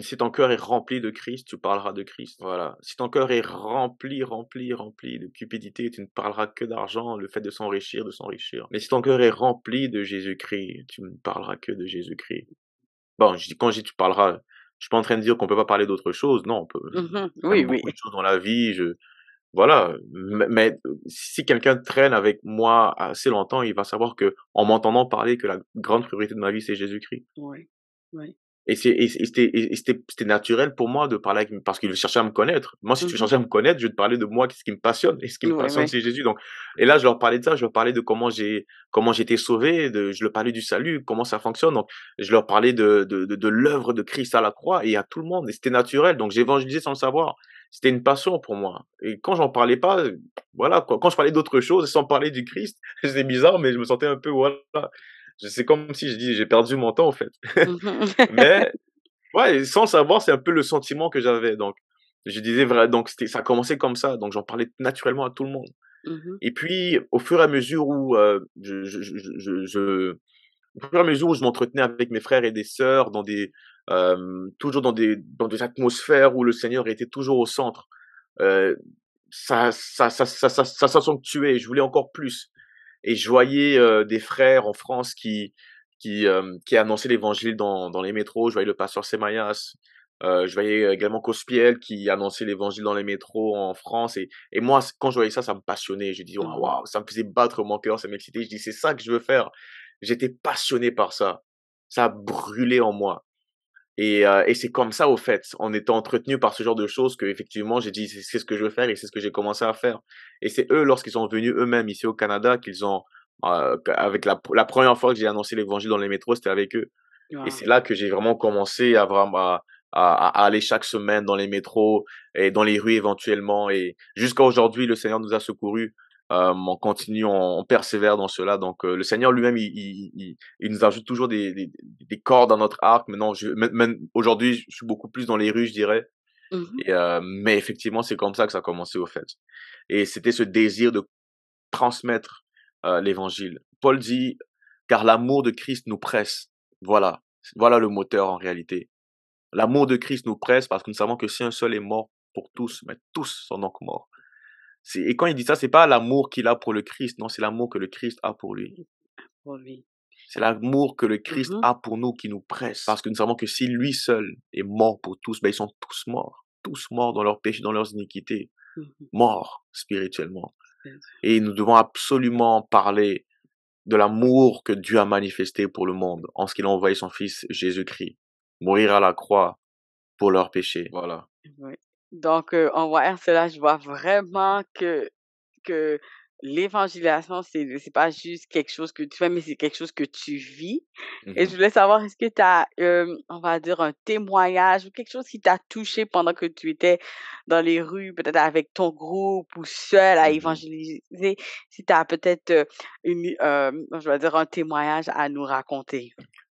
si ton cœur est rempli de Christ, tu parleras de Christ. Voilà. Si ton cœur est rempli, rempli, rempli de cupidité, tu ne parleras que d'argent, le fait de s'enrichir, de s'enrichir. Mais si ton cœur est rempli de Jésus-Christ, tu ne parleras que de Jésus-Christ. Bon, je dis, quand je dis tu parleras, je suis pas en train de dire qu'on peut pas parler d'autre chose. Non, on peut. Mmh oui, oui. Beaucoup de choses dans la vie. Je, voilà. Mais, si quelqu'un traîne avec moi assez longtemps, il va savoir que, en m'entendant parler, que la grande priorité de ma vie, c'est Jésus-Christ. Oui. Oui. Et c'était naturel pour moi de parler avec parce qu'il cherchait à me connaître. Moi, si tu mmh cherchais à me connaître, je vais te parler de moi, ce qui me passionne. Et ce qui me passionne, c'est Jésus. Donc, et là, je leur parlais de ça, je leur parlais de comment j'ai comment été sauvé, de, je leur parlais du salut, comment ça fonctionne. Donc, je leur parlais de, de, de, l'œuvre de Christ à la croix et à tout le monde. Et c'était naturel. Donc, j'évangélisais sans le savoir. C'était une passion pour moi. Et quand j'en parlais pas, voilà, quand je parlais d'autre chose, sans parler du Christ, c'était bizarre, mais je me sentais un peu, voilà, c'est comme si je dis j'ai perdu mon temps en fait. Mmh Mais ouais, sans savoir, c'est un peu le sentiment que j'avais. Donc je disais vrai, donc ça a commencé comme ça. Donc j'en parlais naturellement à tout le monde. Mmh et puis au fur et à mesure où euh, je, je, je, je, au fur et à mesure où je m'entretenais avec mes frères et des sœurs dans des euh, toujours dans des dans des atmosphères où le Seigneur était toujours au centre. Euh, ça, ça, ça, ça, ça, ça, ça s'accentuait. Je voulais encore plus et je voyais euh, des frères en France qui qui euh, qui annonçaient l'évangile dans dans les métros. Je voyais le pasteur Semayas. Euh, je voyais également Cospiel qui annonçait l'évangile dans les métros en France. Et, et moi, quand je voyais ça, ça me passionnait. Je dis, mmh waouh, ça me faisait battre mon cœur, ça m'excitait. Je dis, c'est ça que je veux faire. J'étais passionné par ça. Ça a brûlé en moi. Et, euh, et c'est comme ça, au fait, en étant entretenu par ce genre de choses, que effectivement, j'ai dit, c'est ce que je veux faire et c'est ce que j'ai commencé à faire. Et c'est eux, lorsqu'ils sont venus eux-mêmes ici au Canada, qu'ils ont, euh, avec la, la première fois que j'ai annoncé l'évangile dans les métros, c'était avec eux. Et c'est là que j'ai vraiment commencé à vraiment à, à, aller chaque semaine dans les métros et dans les rues éventuellement. Et jusqu'à aujourd'hui, le Seigneur nous a secourus euh, on continue, on, persévère dans cela. Donc, euh, le Seigneur lui-même, il, il, il, nous ajoute toujours des, des, des cordes dans notre arc. Maintenant, je, même, aujourd'hui, je suis beaucoup plus dans les rues, je dirais. Mmh et, euh, mais effectivement, c'est comme ça que ça a commencé au fait. Et c'était ce désir de transmettre euh, l'évangile. Paul dit, car l'amour de Christ nous presse. Voilà, voilà le moteur en réalité. L'amour de Christ nous presse parce que nous savons que si un seul est mort pour tous, mais tous sont donc morts. Et quand il dit ça, c'est pas l'amour qu'il a pour le Christ, non, c'est l'amour que le Christ a pour lui. Pour lui. C'est l'amour que le Christ mmh a pour nous qui nous presse. Parce que nous savons que si lui seul est mort pour tous, ben ils sont tous morts. Tous morts dans leurs péchés, dans leurs iniquités. Mmh morts spirituellement. Et nous devons absolument parler de l'amour que Dieu a manifesté pour le monde en ce qu'il a envoyé son Fils Jésus-Christ mourir à la croix pour leurs péchés. Voilà. Donc, en voyant cela, je vois vraiment que, que l'évangélisation, c'est, c'est pas juste quelque chose que tu fais, mais c'est quelque chose que tu vis. Et je voulais savoir, est-ce que tu as, on va dire, un témoignage ou quelque chose qui t'a touché pendant que tu étais dans les rues, peut-être avec ton groupe ou seul à mmh évangéliser, si tu as peut-être une, je vais dire, un témoignage à nous raconter.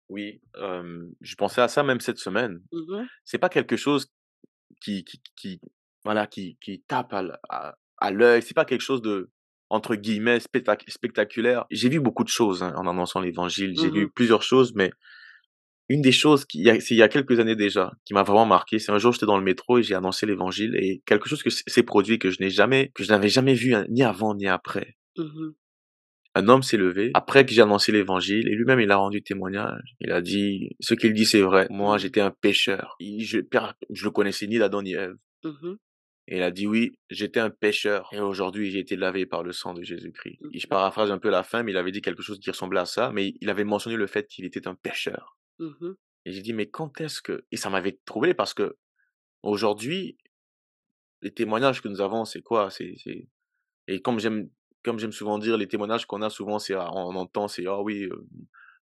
Oui, je pensais à ça même cette semaine. Mmh c'est pas quelque chose qui, qui, qui, voilà, qui, qui tape à, à, l'œil. C'est pas quelque chose de, entre guillemets, spectaculaire. J'ai vu beaucoup de choses hein, en annonçant l'évangile. J'ai vu mmh plusieurs choses, mais une des choses qui, il y a quelques années déjà, qui m'a vraiment marqué, c'est un jour j'étais dans le métro et j'ai annoncé l'évangile et quelque chose que s'est produit que je n'ai jamais, que je n'avais jamais vu hein, ni avant ni après. Mmh un homme s'est levé après que j'ai annoncé l'évangile et lui-même il a rendu témoignage. Il a dit ce qu'il dit c'est vrai. Moi j'étais un pécheur. Je, je le connaissais ni d'Adam ni Ève. Mmh et il a dit oui, j'étais un pécheur et aujourd'hui j'ai été lavé par le sang de Jésus-Christ. Mmh je paraphrase un peu la fin, mais il avait dit quelque chose qui ressemblait à ça, mais il avait mentionné le fait qu'il était un pécheur. Mmh et j'ai dit mais quand est-ce que et ça m'avait troublé parce que aujourd'hui les témoignages que nous avons c'est quoi? C'est et comme j'aime comme j'aime souvent dire, les témoignages qu'on a souvent, c'est ah, on entend, c'est ah oui,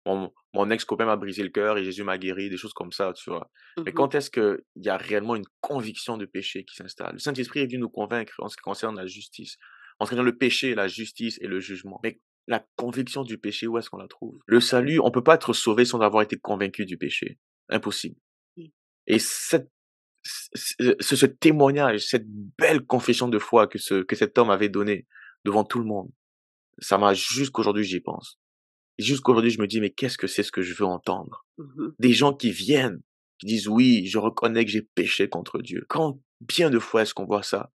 mon, mon ex-copain m'a brisé le cœur et Jésus m'a guéri, des choses comme ça, tu vois. Mais mmh quand est-ce qu'il y a réellement une conviction de péché qui s'installe? Le Saint-Esprit est venu nous convaincre en ce qui concerne la justice, enseignant le péché, la justice et le jugement. Mais la conviction du péché, où est-ce qu'on la trouve? Le salut, on peut pas être sauvé sans avoir été convaincu du péché. Impossible. Mmh. Et cette, ce, ce témoignage, cette belle confession de foi que, ce, que cet homme avait donné devant tout le monde, ça m'a jusqu'aujourd'hui, j'y pense. Jusqu'aujourd'hui, je me dis, mais qu'est-ce que c'est ce que je veux entendre? Mmh Des gens qui viennent, qui disent, oui, je reconnais que j'ai péché contre Dieu. Quand bien de fois est-ce qu'on voit ça?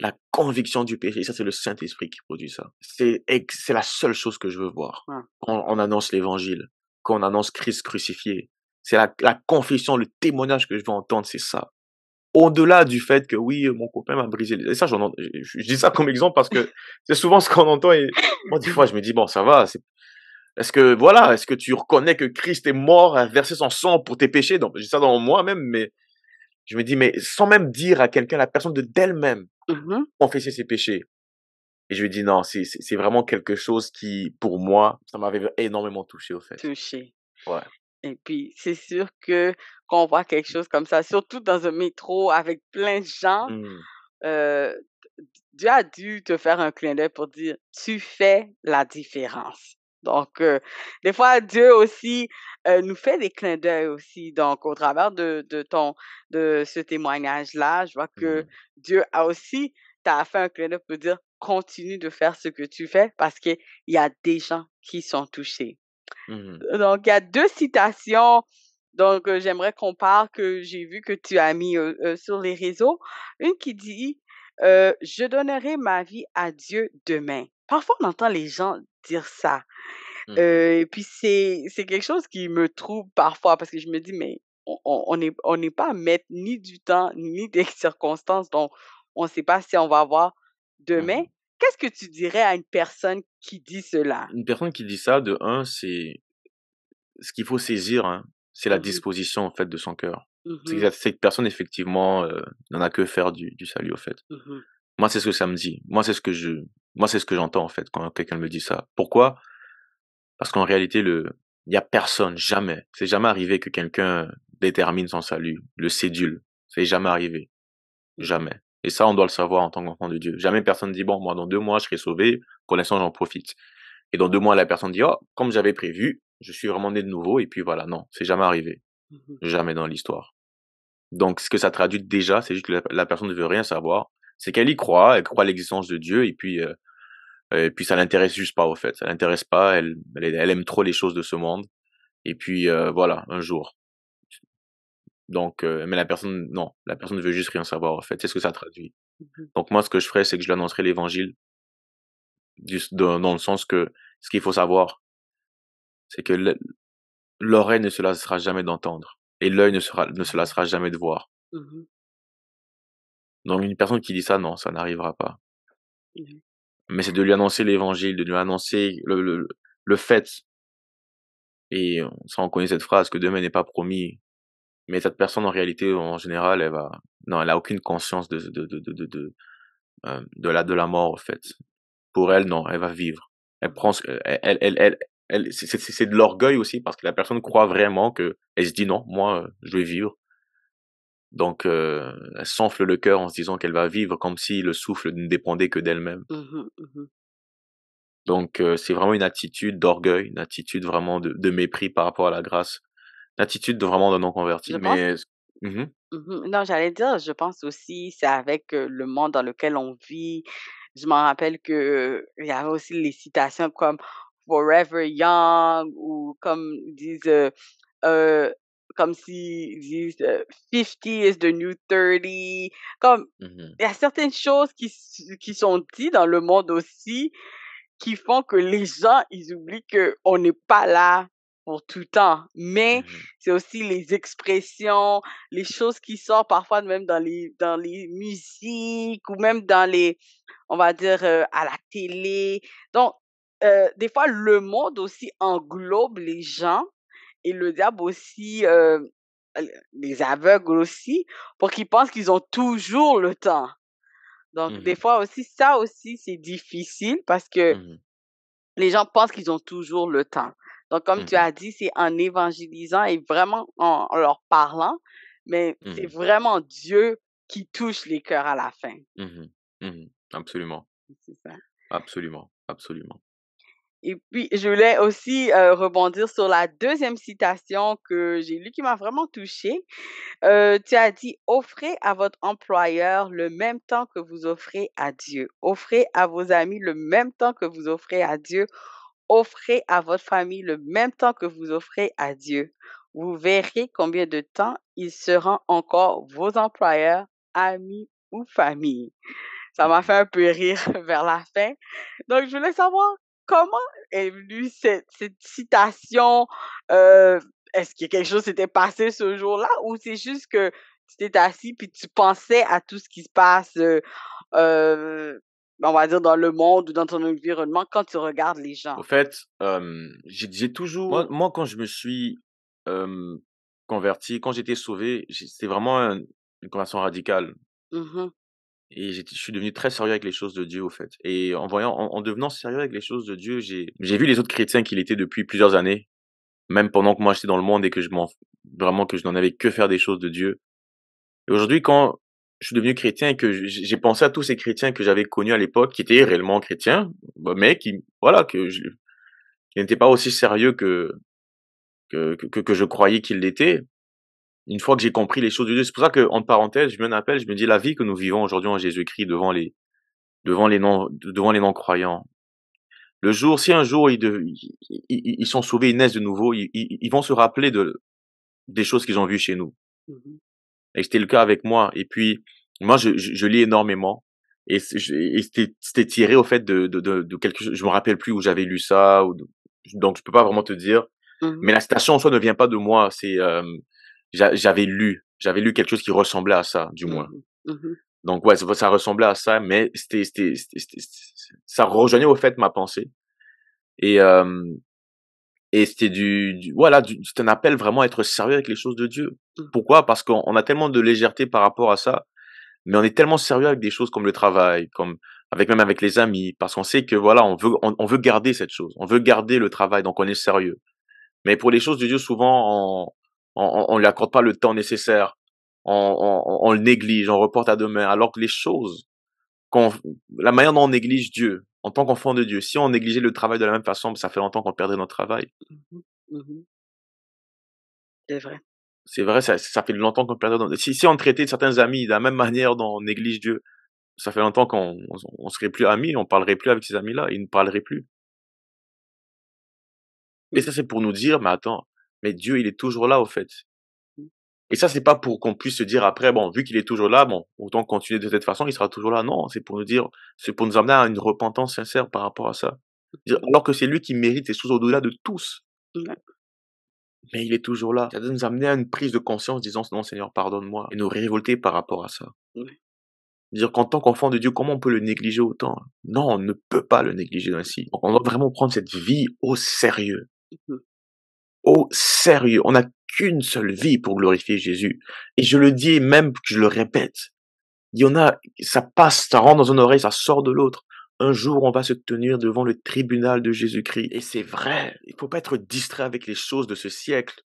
La conviction du péché, ça c'est le Saint-Esprit qui produit ça. C'est c'est la seule chose que je veux voir. Ouais. Quand on annonce l'évangile, quand on annonce Christ crucifié, c'est la, la confession, le témoignage que je veux entendre, c'est ça. Au-delà du fait que oui, mon copain m'a brisé les... Et ça, j'en, je, dis ça comme exemple parce que c'est souvent ce qu'on entend et moi, des fois, je me dis, bon, ça va, c'est est-ce que, voilà, est-ce que tu reconnais que Christ est mort, a versé son sang pour tes péchés? Donc, j'ai ça dans moi-même, mais je me dis, mais sans même dire à quelqu'un, la personne de d'elle-même, Mmh confesser ses péchés. Et je lui dis, non, c'est, c'est c'est vraiment quelque chose qui, pour moi, ça m'avait énormément touché, au fait. Touché. Ouais. Et puis, c'est sûr que quand on voit quelque chose comme ça, surtout dans un métro avec plein de gens, Mmh. euh, Dieu a dû te faire un clin d'œil pour dire, tu fais la différence. Donc, euh, des fois, Dieu aussi euh, nous fait des clins d'œil aussi. Donc, au travers de, de ton, de ce témoignage-là, je vois que Mmh. Dieu a aussi, t'a fait un clin d'œil pour dire, continue de faire ce que tu fais parce qu'il y a des gens qui sont touchés. Mmh. Donc, il y a deux citations donc euh, j'aimerais qu'on parle que j'ai vu que tu as mis euh, sur les réseaux. Une qui dit Je donnerai ma vie à Dieu demain. Parfois, on entend les gens dire ça. Mmh. Et puis, c'est quelque chose qui me trouble parfois parce que je me dis Mais on on- on n'est on n'est pas maître ni du temps ni des circonstances. Donc, on ne sait pas si on va avoir demain. Mmh. Qu'est-ce que tu dirais à une personne qui dit cela? Une personne qui dit ça, de un, c'est ce qu'il faut saisir, hein, c'est la Mhm, disposition, en fait, de son cœur. C'est mhm, que cette personne, effectivement, euh, n'en a que faire du, du salut, au fait. mhm, Moi, c'est ce que ça me dit. Moi, c'est ce que je, moi, c'est ce que j'entends, en fait, quand quelqu'un me dit ça. Pourquoi? Parce qu'en réalité, le, il y a personne, jamais. C'est jamais arrivé que quelqu'un détermine son salut, le sédule. C'est jamais arrivé. mhm, Jamais. Et ça, on doit le savoir en tant qu'enfant de Dieu. Jamais personne dit, bon, moi, dans deux mois, je serai sauvé. Pour l'instant, j'en profite. Et dans deux mois, la personne dit, oh, comme j'avais prévu, je suis vraiment né de nouveau. Et puis voilà, non, c'est jamais arrivé. mhm. Jamais dans l'histoire. Donc, ce que ça traduit déjà, c'est juste que la, la personne ne veut rien savoir. C'est qu'elle y croit, elle croit à l'existence de Dieu, et puis, euh, et puis ça l'intéresse juste pas, au fait. Ça l'intéresse pas, elle, elle, elle aime trop les choses de ce monde. Et puis, euh, voilà, un jour. Donc, euh, mais la personne, non, la personne ne veut juste rien savoir, en fait. C'est ce que ça traduit. Mhm. Donc, moi, ce que je ferais, c'est que je lui annoncerai l'évangile, dans le sens que ce qu'il faut savoir, c'est que le- l'oreille ne se lassera jamais d'entendre, et l'œil ne, sera, ne se lassera jamais de voir. Mhm. Donc, une personne qui dit ça, non, ça n'arrivera pas. Mhm. Mais c'est de lui annoncer l'évangile, de lui annoncer le, le, le fait. Et on- ça, on connaît cette phrase que demain n'est pas promis. Mais cette personne, en réalité, en général, elle va, non, elle a aucune conscience de, de, de, de, de, euh, de la, de la mort, en fait. Pour elle, non, elle va vivre. Elle prend, ce- elle, elle, elle- c'est, de l'orgueil aussi parce que la personne croit vraiment que, elle se dit non, moi, je vais vivre. Donc, euh, elle s'enfle le cœur en se disant qu'elle va vivre comme si le souffle ne dépendait que d'elle-même. Mhm, mhm. Donc, euh, c'est vraiment une attitude d'orgueil, une attitude vraiment de, de mépris par rapport à la grâce, une attitude de vraiment. Je pense Mais, Mhm. Mhm. Non, j'allais dire, je pense aussi, c'est avec euh, le monde dans lequel on vit. Je m'en rappelle que il y avait aussi les citations comme Forever Young ou comme ils disent, euh, euh, comme s'ils disent euh, 50 is the new 30. Comme Mhm. il y a certaines choses qui, qui sont dites dans le monde aussi qui font que les gens, ils oublient que on n'est pas là pour tout temps. Mais Mhm. c'est aussi les expressions, les choses qui sortent parfois même dans les, dans les musiques ou même dans les, on va dire, euh, à la télé. Donc, euh, des fois, le monde aussi englobe les gens et le diable aussi, euh, les aveugle aussi, pour qu'ils pensent qu'ils ont toujours le temps. Donc, des Mhm. fois aussi, ça aussi, c'est difficile parce que Mhm. les gens pensent qu'ils ont toujours le temps. Donc, comme tu Mhm. as dit, c'est en évangélisant et vraiment en, en leur parlant, mais c'est vraiment Dieu qui touche les cœurs à la fin. Absolument. C'est ça. Absolument, absolument. Et puis, je voulais aussi euh, rebondir sur la deuxième citation que j'ai lue qui m'a vraiment touchée. Euh, tu as dit, offrez à votre employeur le même temps que vous offrez à Dieu. Offrez à vos amis le même temps que vous offrez à Dieu. Offrez à votre famille le même temps que vous offrez à Dieu. Vous verrez combien de temps ils seront encore vos employeurs, amis ou famille. Ça m'a fait un peu rire vers la fin. Donc, je voulais savoir comment est venue cette, cette citation? Euh, est-ce que quelque chose s'était passé ce jour-là ou c'est juste que tu t'es assis puis tu pensais à tout ce qui se passe, euh, euh, on va dire, dans le monde ou dans ton environnement quand tu regardes les gens? Au fait, j'ai toujours... Moi, moi, quand je me suis converti, quand j'étais sauvé, c'était vraiment une conversion radicale. Mmh et je suis devenu très sérieux avec les choses de Dieu, au fait. Et en voyant, en, devenant sérieux avec les choses de Dieu, j'ai, vu les autres chrétiens qu'il était depuis plusieurs années, même pendant que moi j'étais dans le monde et que je m'en, vraiment que je n'en avais que faire des choses de Dieu. Et aujourd'hui, quand je suis devenu chrétien et que j'ai pensé à tous ces chrétiens que j'avais connus à l'époque, qui étaient réellement chrétiens, bah, mais qui, voilà, que je, qui n'étaient pas aussi sérieux que, que, que je croyais qu'ils l'étaient, une fois que j'ai compris les choses de Dieu, c'est pour ça que, en parenthèse, je me rappelle, je me dis la vie que nous vivons aujourd'hui en Jésus-Christ devant les, devant les non, devant les non-croyants. Le jour, si un jour ils, ils, sont sauvés, ils naissent de nouveau, ils, ils vont se rappeler de, des choses qu'ils ont vues chez nous. Mmh et c'était le cas avec moi. Et puis, moi, je, je, lis énormément. Et c'était tiré au fait de, de, de, quelque chose. Je me rappelle plus où j'avais lu ça. Ou donc, je peux pas vraiment te dire. Mmh Mais la citation en soi ne vient pas de moi. C'est euh, j'avais lu, j'avais lu quelque chose qui ressemblait à ça, du moins. Mmh mmh Donc ouais, ça, ressemblait à ça, mais c'était, c'était, ça rejoignait au fait ma pensée. Et euh, et c'était du, du, voilà, c'est un appel vraiment à être sérieux avec les choses de Dieu. Mmh. Pourquoi? Parce qu'on a tellement de légèreté par rapport à ça, mais on est tellement sérieux avec des choses comme le travail, comme avec même avec les amis, parce qu'on sait que voilà, on veut on, veut garder cette chose, on veut garder le travail, donc on est sérieux. Mais pour les choses de Dieu, souvent, on, on ne lui accorde pas le temps nécessaire, on, on, on, le néglige, on reporte à demain, alors que les choses, la manière dont on néglige Dieu, en tant qu'enfant de Dieu, si on négligeait le travail de la même façon, ça fait longtemps qu'on perdrait notre travail. Mmh mmh C'est vrai. C'est vrai, ça, ça fait longtemps qu'on perdrait notre... Si, si on traitait certains amis de la même manière dont on néglige Dieu, ça fait longtemps qu'on on, serait plus amis, on parlerait plus avec ces amis-là, ils ne parleraient plus. Et ça, c'est pour nous dire, mais attends, mais Dieu, il est toujours là, au fait. Et ça, c'est pas pour qu'on puisse se dire après, bon, vu qu'il est toujours là, bon, autant continuer de cette façon, il sera toujours là. Non, c'est pour nous dire, c'est pour nous amener à une repentance sincère par rapport à ça. Alors que c'est lui qui mérite les choses au-delà de tous. Mais il est toujours là. Ça doit nous amener à une prise de conscience disant, non, Seigneur, pardonne-moi. Et nous révolter par rapport à ça. Dire qu'en tant qu'enfant de Dieu, comment on peut le négliger autant? Non, on ne peut pas le négliger ainsi. on doit vraiment prendre cette vie au sérieux. Mmh au sérieux. On n'a qu'une seule vie pour glorifier Jésus. Et je le dis même, je le répète. Il y en a, ça passe, ça rentre dans une oreille, ça sort de l'autre. Un jour, on va se tenir devant le tribunal de Jésus-Christ. Et c'est vrai. Il faut pas être distrait avec les choses de ce siècle.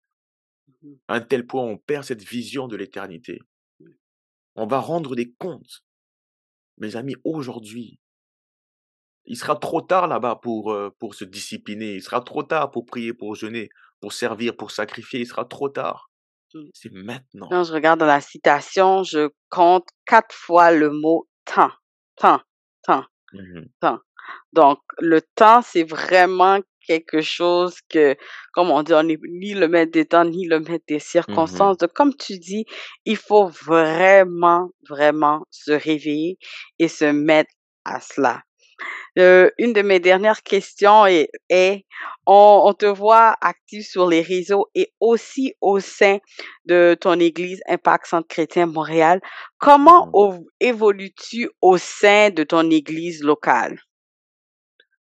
Mmh à un tel point, on perd cette vision de l'éternité. On va rendre des comptes. Mes amis, aujourd'hui, il sera trop tard là-bas pour, euh, pour se discipliner. Il sera trop tard pour prier, pour jeûner pour servir, pour sacrifier, il sera trop tard. Mmh. C'est maintenant. Quand je regarde dans la citation, je compte quatre fois le mot temps, temps, temps, mmh temps. Donc, le temps, c'est vraiment quelque chose que, comme on dit, on n'est ni le maître des temps, ni le maître des mmh circonstances. Donc, comme tu dis, il faut vraiment, vraiment se réveiller et se mettre à cela. Euh, une de mes dernières questions est, on, te voit actif sur les réseaux et aussi au sein de ton église Impact Centre Chrétien Montréal. Comment mmh. évolues-tu au sein de ton église locale?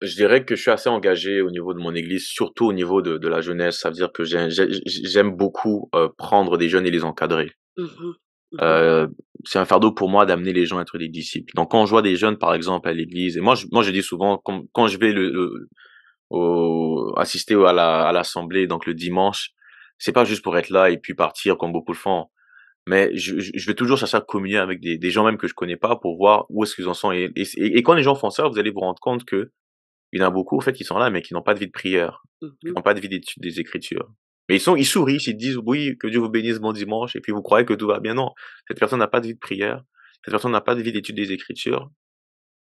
Je dirais que je suis assez engagé au niveau de mon église, surtout au niveau de, la jeunesse. Ça veut dire que j'aime beaucoup euh, prendre des jeunes et les encadrer. Mmh euh, c'est un fardeau pour moi d'amener les gens à être des disciples. Donc quand je vois des jeunes, par exemple, à l'église, et moi, je, moi, je dis souvent, quand, quand je vais le, au, assister à la, à l'assemblée, donc le dimanche, c'est pas juste pour être là et puis partir comme beaucoup le font. Mais je, je, vais toujours chercher à communier avec des, des gens même que je connais pas pour voir où est-ce qu'ils en sont. Et, et, et quand les gens font ça, vous allez vous rendre compte que il y en a beaucoup, en fait, qui sont là, mais qui n'ont pas de vie de prière, qui Mhm. n'ont pas de vie d'étude des Écritures. Mais ils sont, ils sourient, ils disent oui, que Dieu vous bénisse, bon dimanche, et puis vous croyez que tout va bien. Non, cette personne n'a pas de vie de prière, cette personne n'a pas de vie d'étude des Écritures,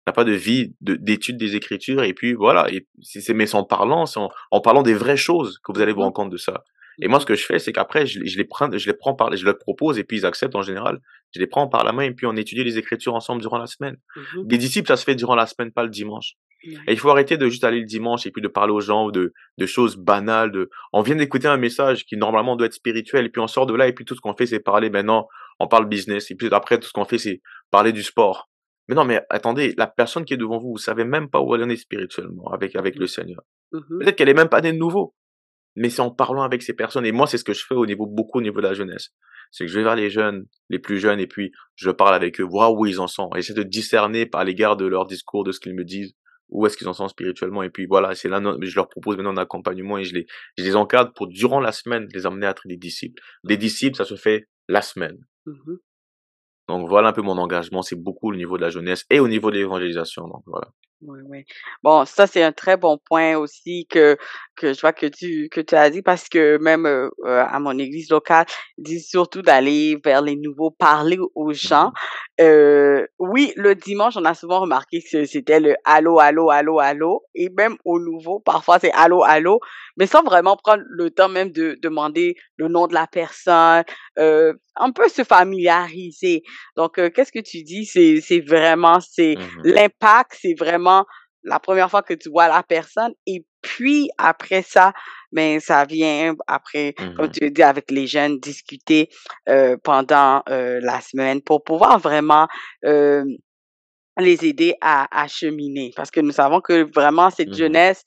n'a pas de vie de- d'étude des Écritures, et puis voilà. Et c'est, c'est- mais c'est en parlant, c'est en, en parlant des vraies choses que vous allez vous rendre compte de ça. Et moi, ce que je fais, c'est qu'après, je, je les prends, je les prends par, je leur propose, et puis ils acceptent en général. Je les prends par la main, et puis on étudie les Écritures ensemble durant la semaine. Mhm. Des disciples, ça se fait durant la semaine, pas le dimanche. Et il faut arrêter de juste aller le dimanche et puis de parler aux gens de, de choses banales. De... On vient d'écouter un message qui normalement doit être spirituel et puis on sort de là et puis tout ce qu'on fait c'est parler maintenant, on parle business et puis après tout ce qu'on fait c'est parler du sport. Mais non, mais attendez, la personne qui est devant vous, vous savez même pas où elle en est spirituellement avec, avec le Seigneur. Mhm. Peut-être qu'elle est même pas née de nouveau. Mais c'est en parlant avec ces personnes. Et moi, c'est ce que je fais au niveau, beaucoup au niveau de la jeunesse. C'est que je vais vers les jeunes, les plus jeunes, et puis je parle avec eux, voir où ils en sont. J'essaie de discerner par l'égard de leur discours, de ce qu'ils me disent, où est-ce qu'ils en sont spirituellement. Et puis voilà, c'est là, je leur propose maintenant un accompagnement et je les, je les encadre pour, durant la semaine, les amener à être des disciples. Des disciples, ça se fait la semaine. Mhm. Donc voilà un peu mon engagement. C'est beaucoup au niveau de la jeunesse et au niveau de l'évangélisation. Donc voilà. Oui, oui. Bon, ça, c'est un très bon point aussi que, que je vois que tu, que tu as dit parce que même euh, euh, à mon église locale, ils disent surtout d'aller vers les nouveaux, parler aux gens. Euh, oui, le dimanche, on a souvent remarqué que c'était le allô, allô, allô, allô. Et même au nouveau, parfois c'est allô, allô, mais sans vraiment prendre le temps même de demander le nom de la personne, un peu se familiariser. Donc, qu'est-ce que tu dis? C'est, vraiment, c'est, Mhm. l'impact, c'est vraiment la première fois que tu vois la personne et puis après ça, ben ça vient après, comme Mhm. tu le dis, avec les jeunes, discuter euh, pendant euh, la semaine pour pouvoir vraiment euh, les aider à, à cheminer. Parce que nous savons que vraiment cette Mhm. jeunesse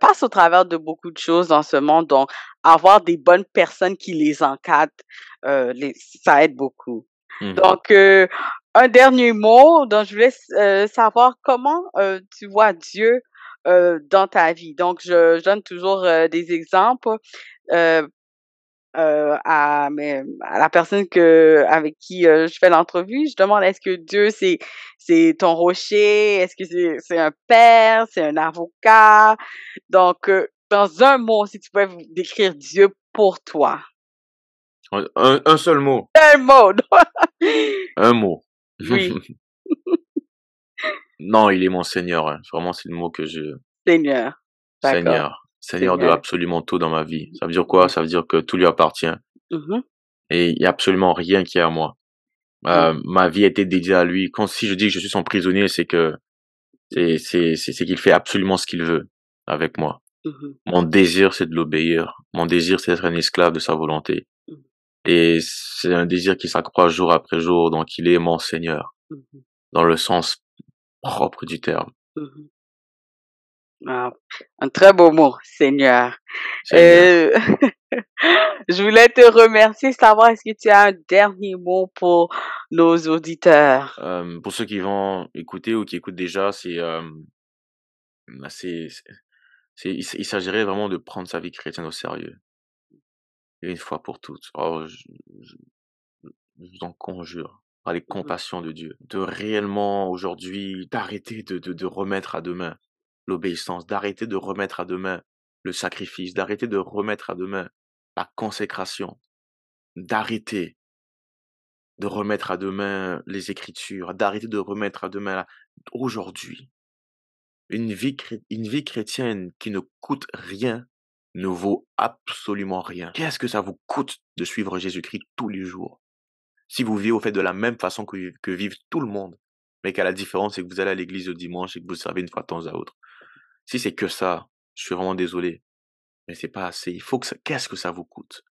passe au travers de beaucoup de choses dans ce monde. Donc, avoir des bonnes personnes qui les encadrent, les, ça aide beaucoup. Mhm. Donc, un dernier mot dont je voulais euh, savoir comment euh, tu vois Dieu euh, dans ta vie. Donc, je, je donne toujours euh, des exemples euh, euh, à, la personne que avec qui euh, je fais l'entrevue. Je demande est-ce que Dieu c'est c'est ton rocher, est-ce que c'est c'est un père, c'est un avocat? Donc, euh, dans un mot, si tu pouvais décrire Dieu pour toi. Un, un seul mot. Un mot. Un mot. Oui. non, il est mon Seigneur. hein. Vraiment, c'est le mot que je. Seigneur. Seigneur. Seigneur de absolument tout dans ma vie. Ça veut dire quoi? Ça veut dire que tout lui appartient. Mhm. Et il y a absolument rien qui est à moi. Euh, ma vie a été dédiée à lui. Quand si je dis que je suis son prisonnier, c'est que c'est c'est c'est c'est qu'il fait absolument ce qu'il veut avec moi. Mon désir, c'est de l'obéir. Mon désir, c'est d'être un esclave de sa volonté. Et c'est un désir qui s'accroît jour après jour. Donc, il est mon Seigneur Mhm. dans le sens propre du terme. Mhm. Ah, un très beau mot, Seigneur. Euh, je voulais te remercier, savoir est-ce que tu as un dernier mot pour nos auditeurs? Euh, pour ceux qui vont écouter ou qui écoutent déjà, c'est euh, c'est c'est il s'agirait vraiment de prendre sa vie chrétienne au sérieux et une fois pour toutes. Oh, je, je- je vous en conjure par les Mhm. compassions de Dieu, de réellement aujourd'hui d'arrêter de, de, de remettre à demain l'obéissance, d'arrêter de remettre à demain le sacrifice, d'arrêter de remettre à demain la consécration, d'arrêter de remettre à demain les écritures, d'arrêter de remettre à demain la- aujourd'hui. Une vie, une vie chrétienne qui ne coûte rien ne vaut absolument rien. Qu'est-ce que ça vous coûte de suivre Jésus-Christ tous les jours? Si vous vivez au fait de la même façon que, que vivent tout le monde, mais qu'à la différence, c'est que vous allez à l'église le dimanche et que vous servez une fois de temps à autre. Si c'est que ça, je suis vraiment désolé, mais c'est pas assez. Il faut que ça, qu'est-ce que ça vous coûte?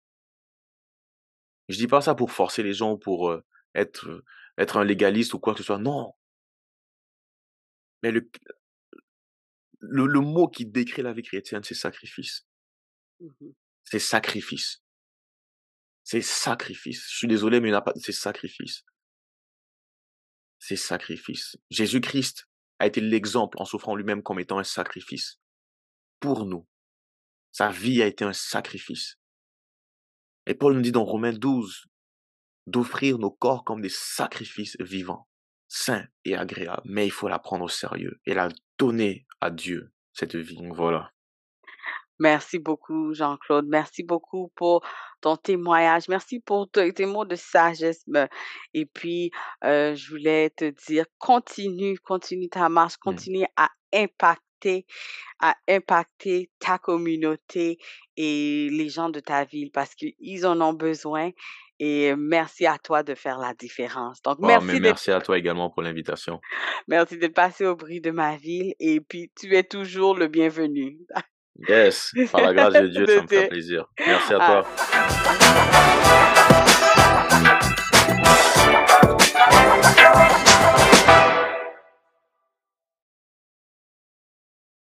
Je dis pas ça pour forcer les gens pour euh, être euh, être un légaliste ou quoi que ce soit. Non. Mais le, le mot qui décrit la vie chrétienne, c'est sacrifice. Mhm. C'est sacrifice. C'est sacrifice. Je suis désolé, mais il n'y en a pas. C'est sacrifice. C'est sacrifice. Jésus-Christ a été l'exemple en souffrant lui-même comme étant un sacrifice pour nous. Sa vie a été un sacrifice. Et Paul nous dit dans Romains 12 d'offrir nos corps comme des sacrifices vivants, sains et agréables. Mais il faut la prendre au sérieux et la donner à Dieu, cette vie. Voilà. Merci beaucoup, Jean-Claude. Merci beaucoup pour ton témoignage. Merci pour tes mots de sagesse. Et puis, euh, je voulais te dire, continue, continue ta marche, Mm. continue à impacter, à impacter ta communauté et les gens de ta ville parce qu'ils en ont besoin. Et merci à toi de faire la différence. Donc, Oh, mais merci merci à toi également pour l'invitation. merci de passer au bruit de ma ville. Et puis, tu es toujours le bienvenu. Yes, par la grâce de Dieu, ça me fait plaisir. Merci à toi. Ah.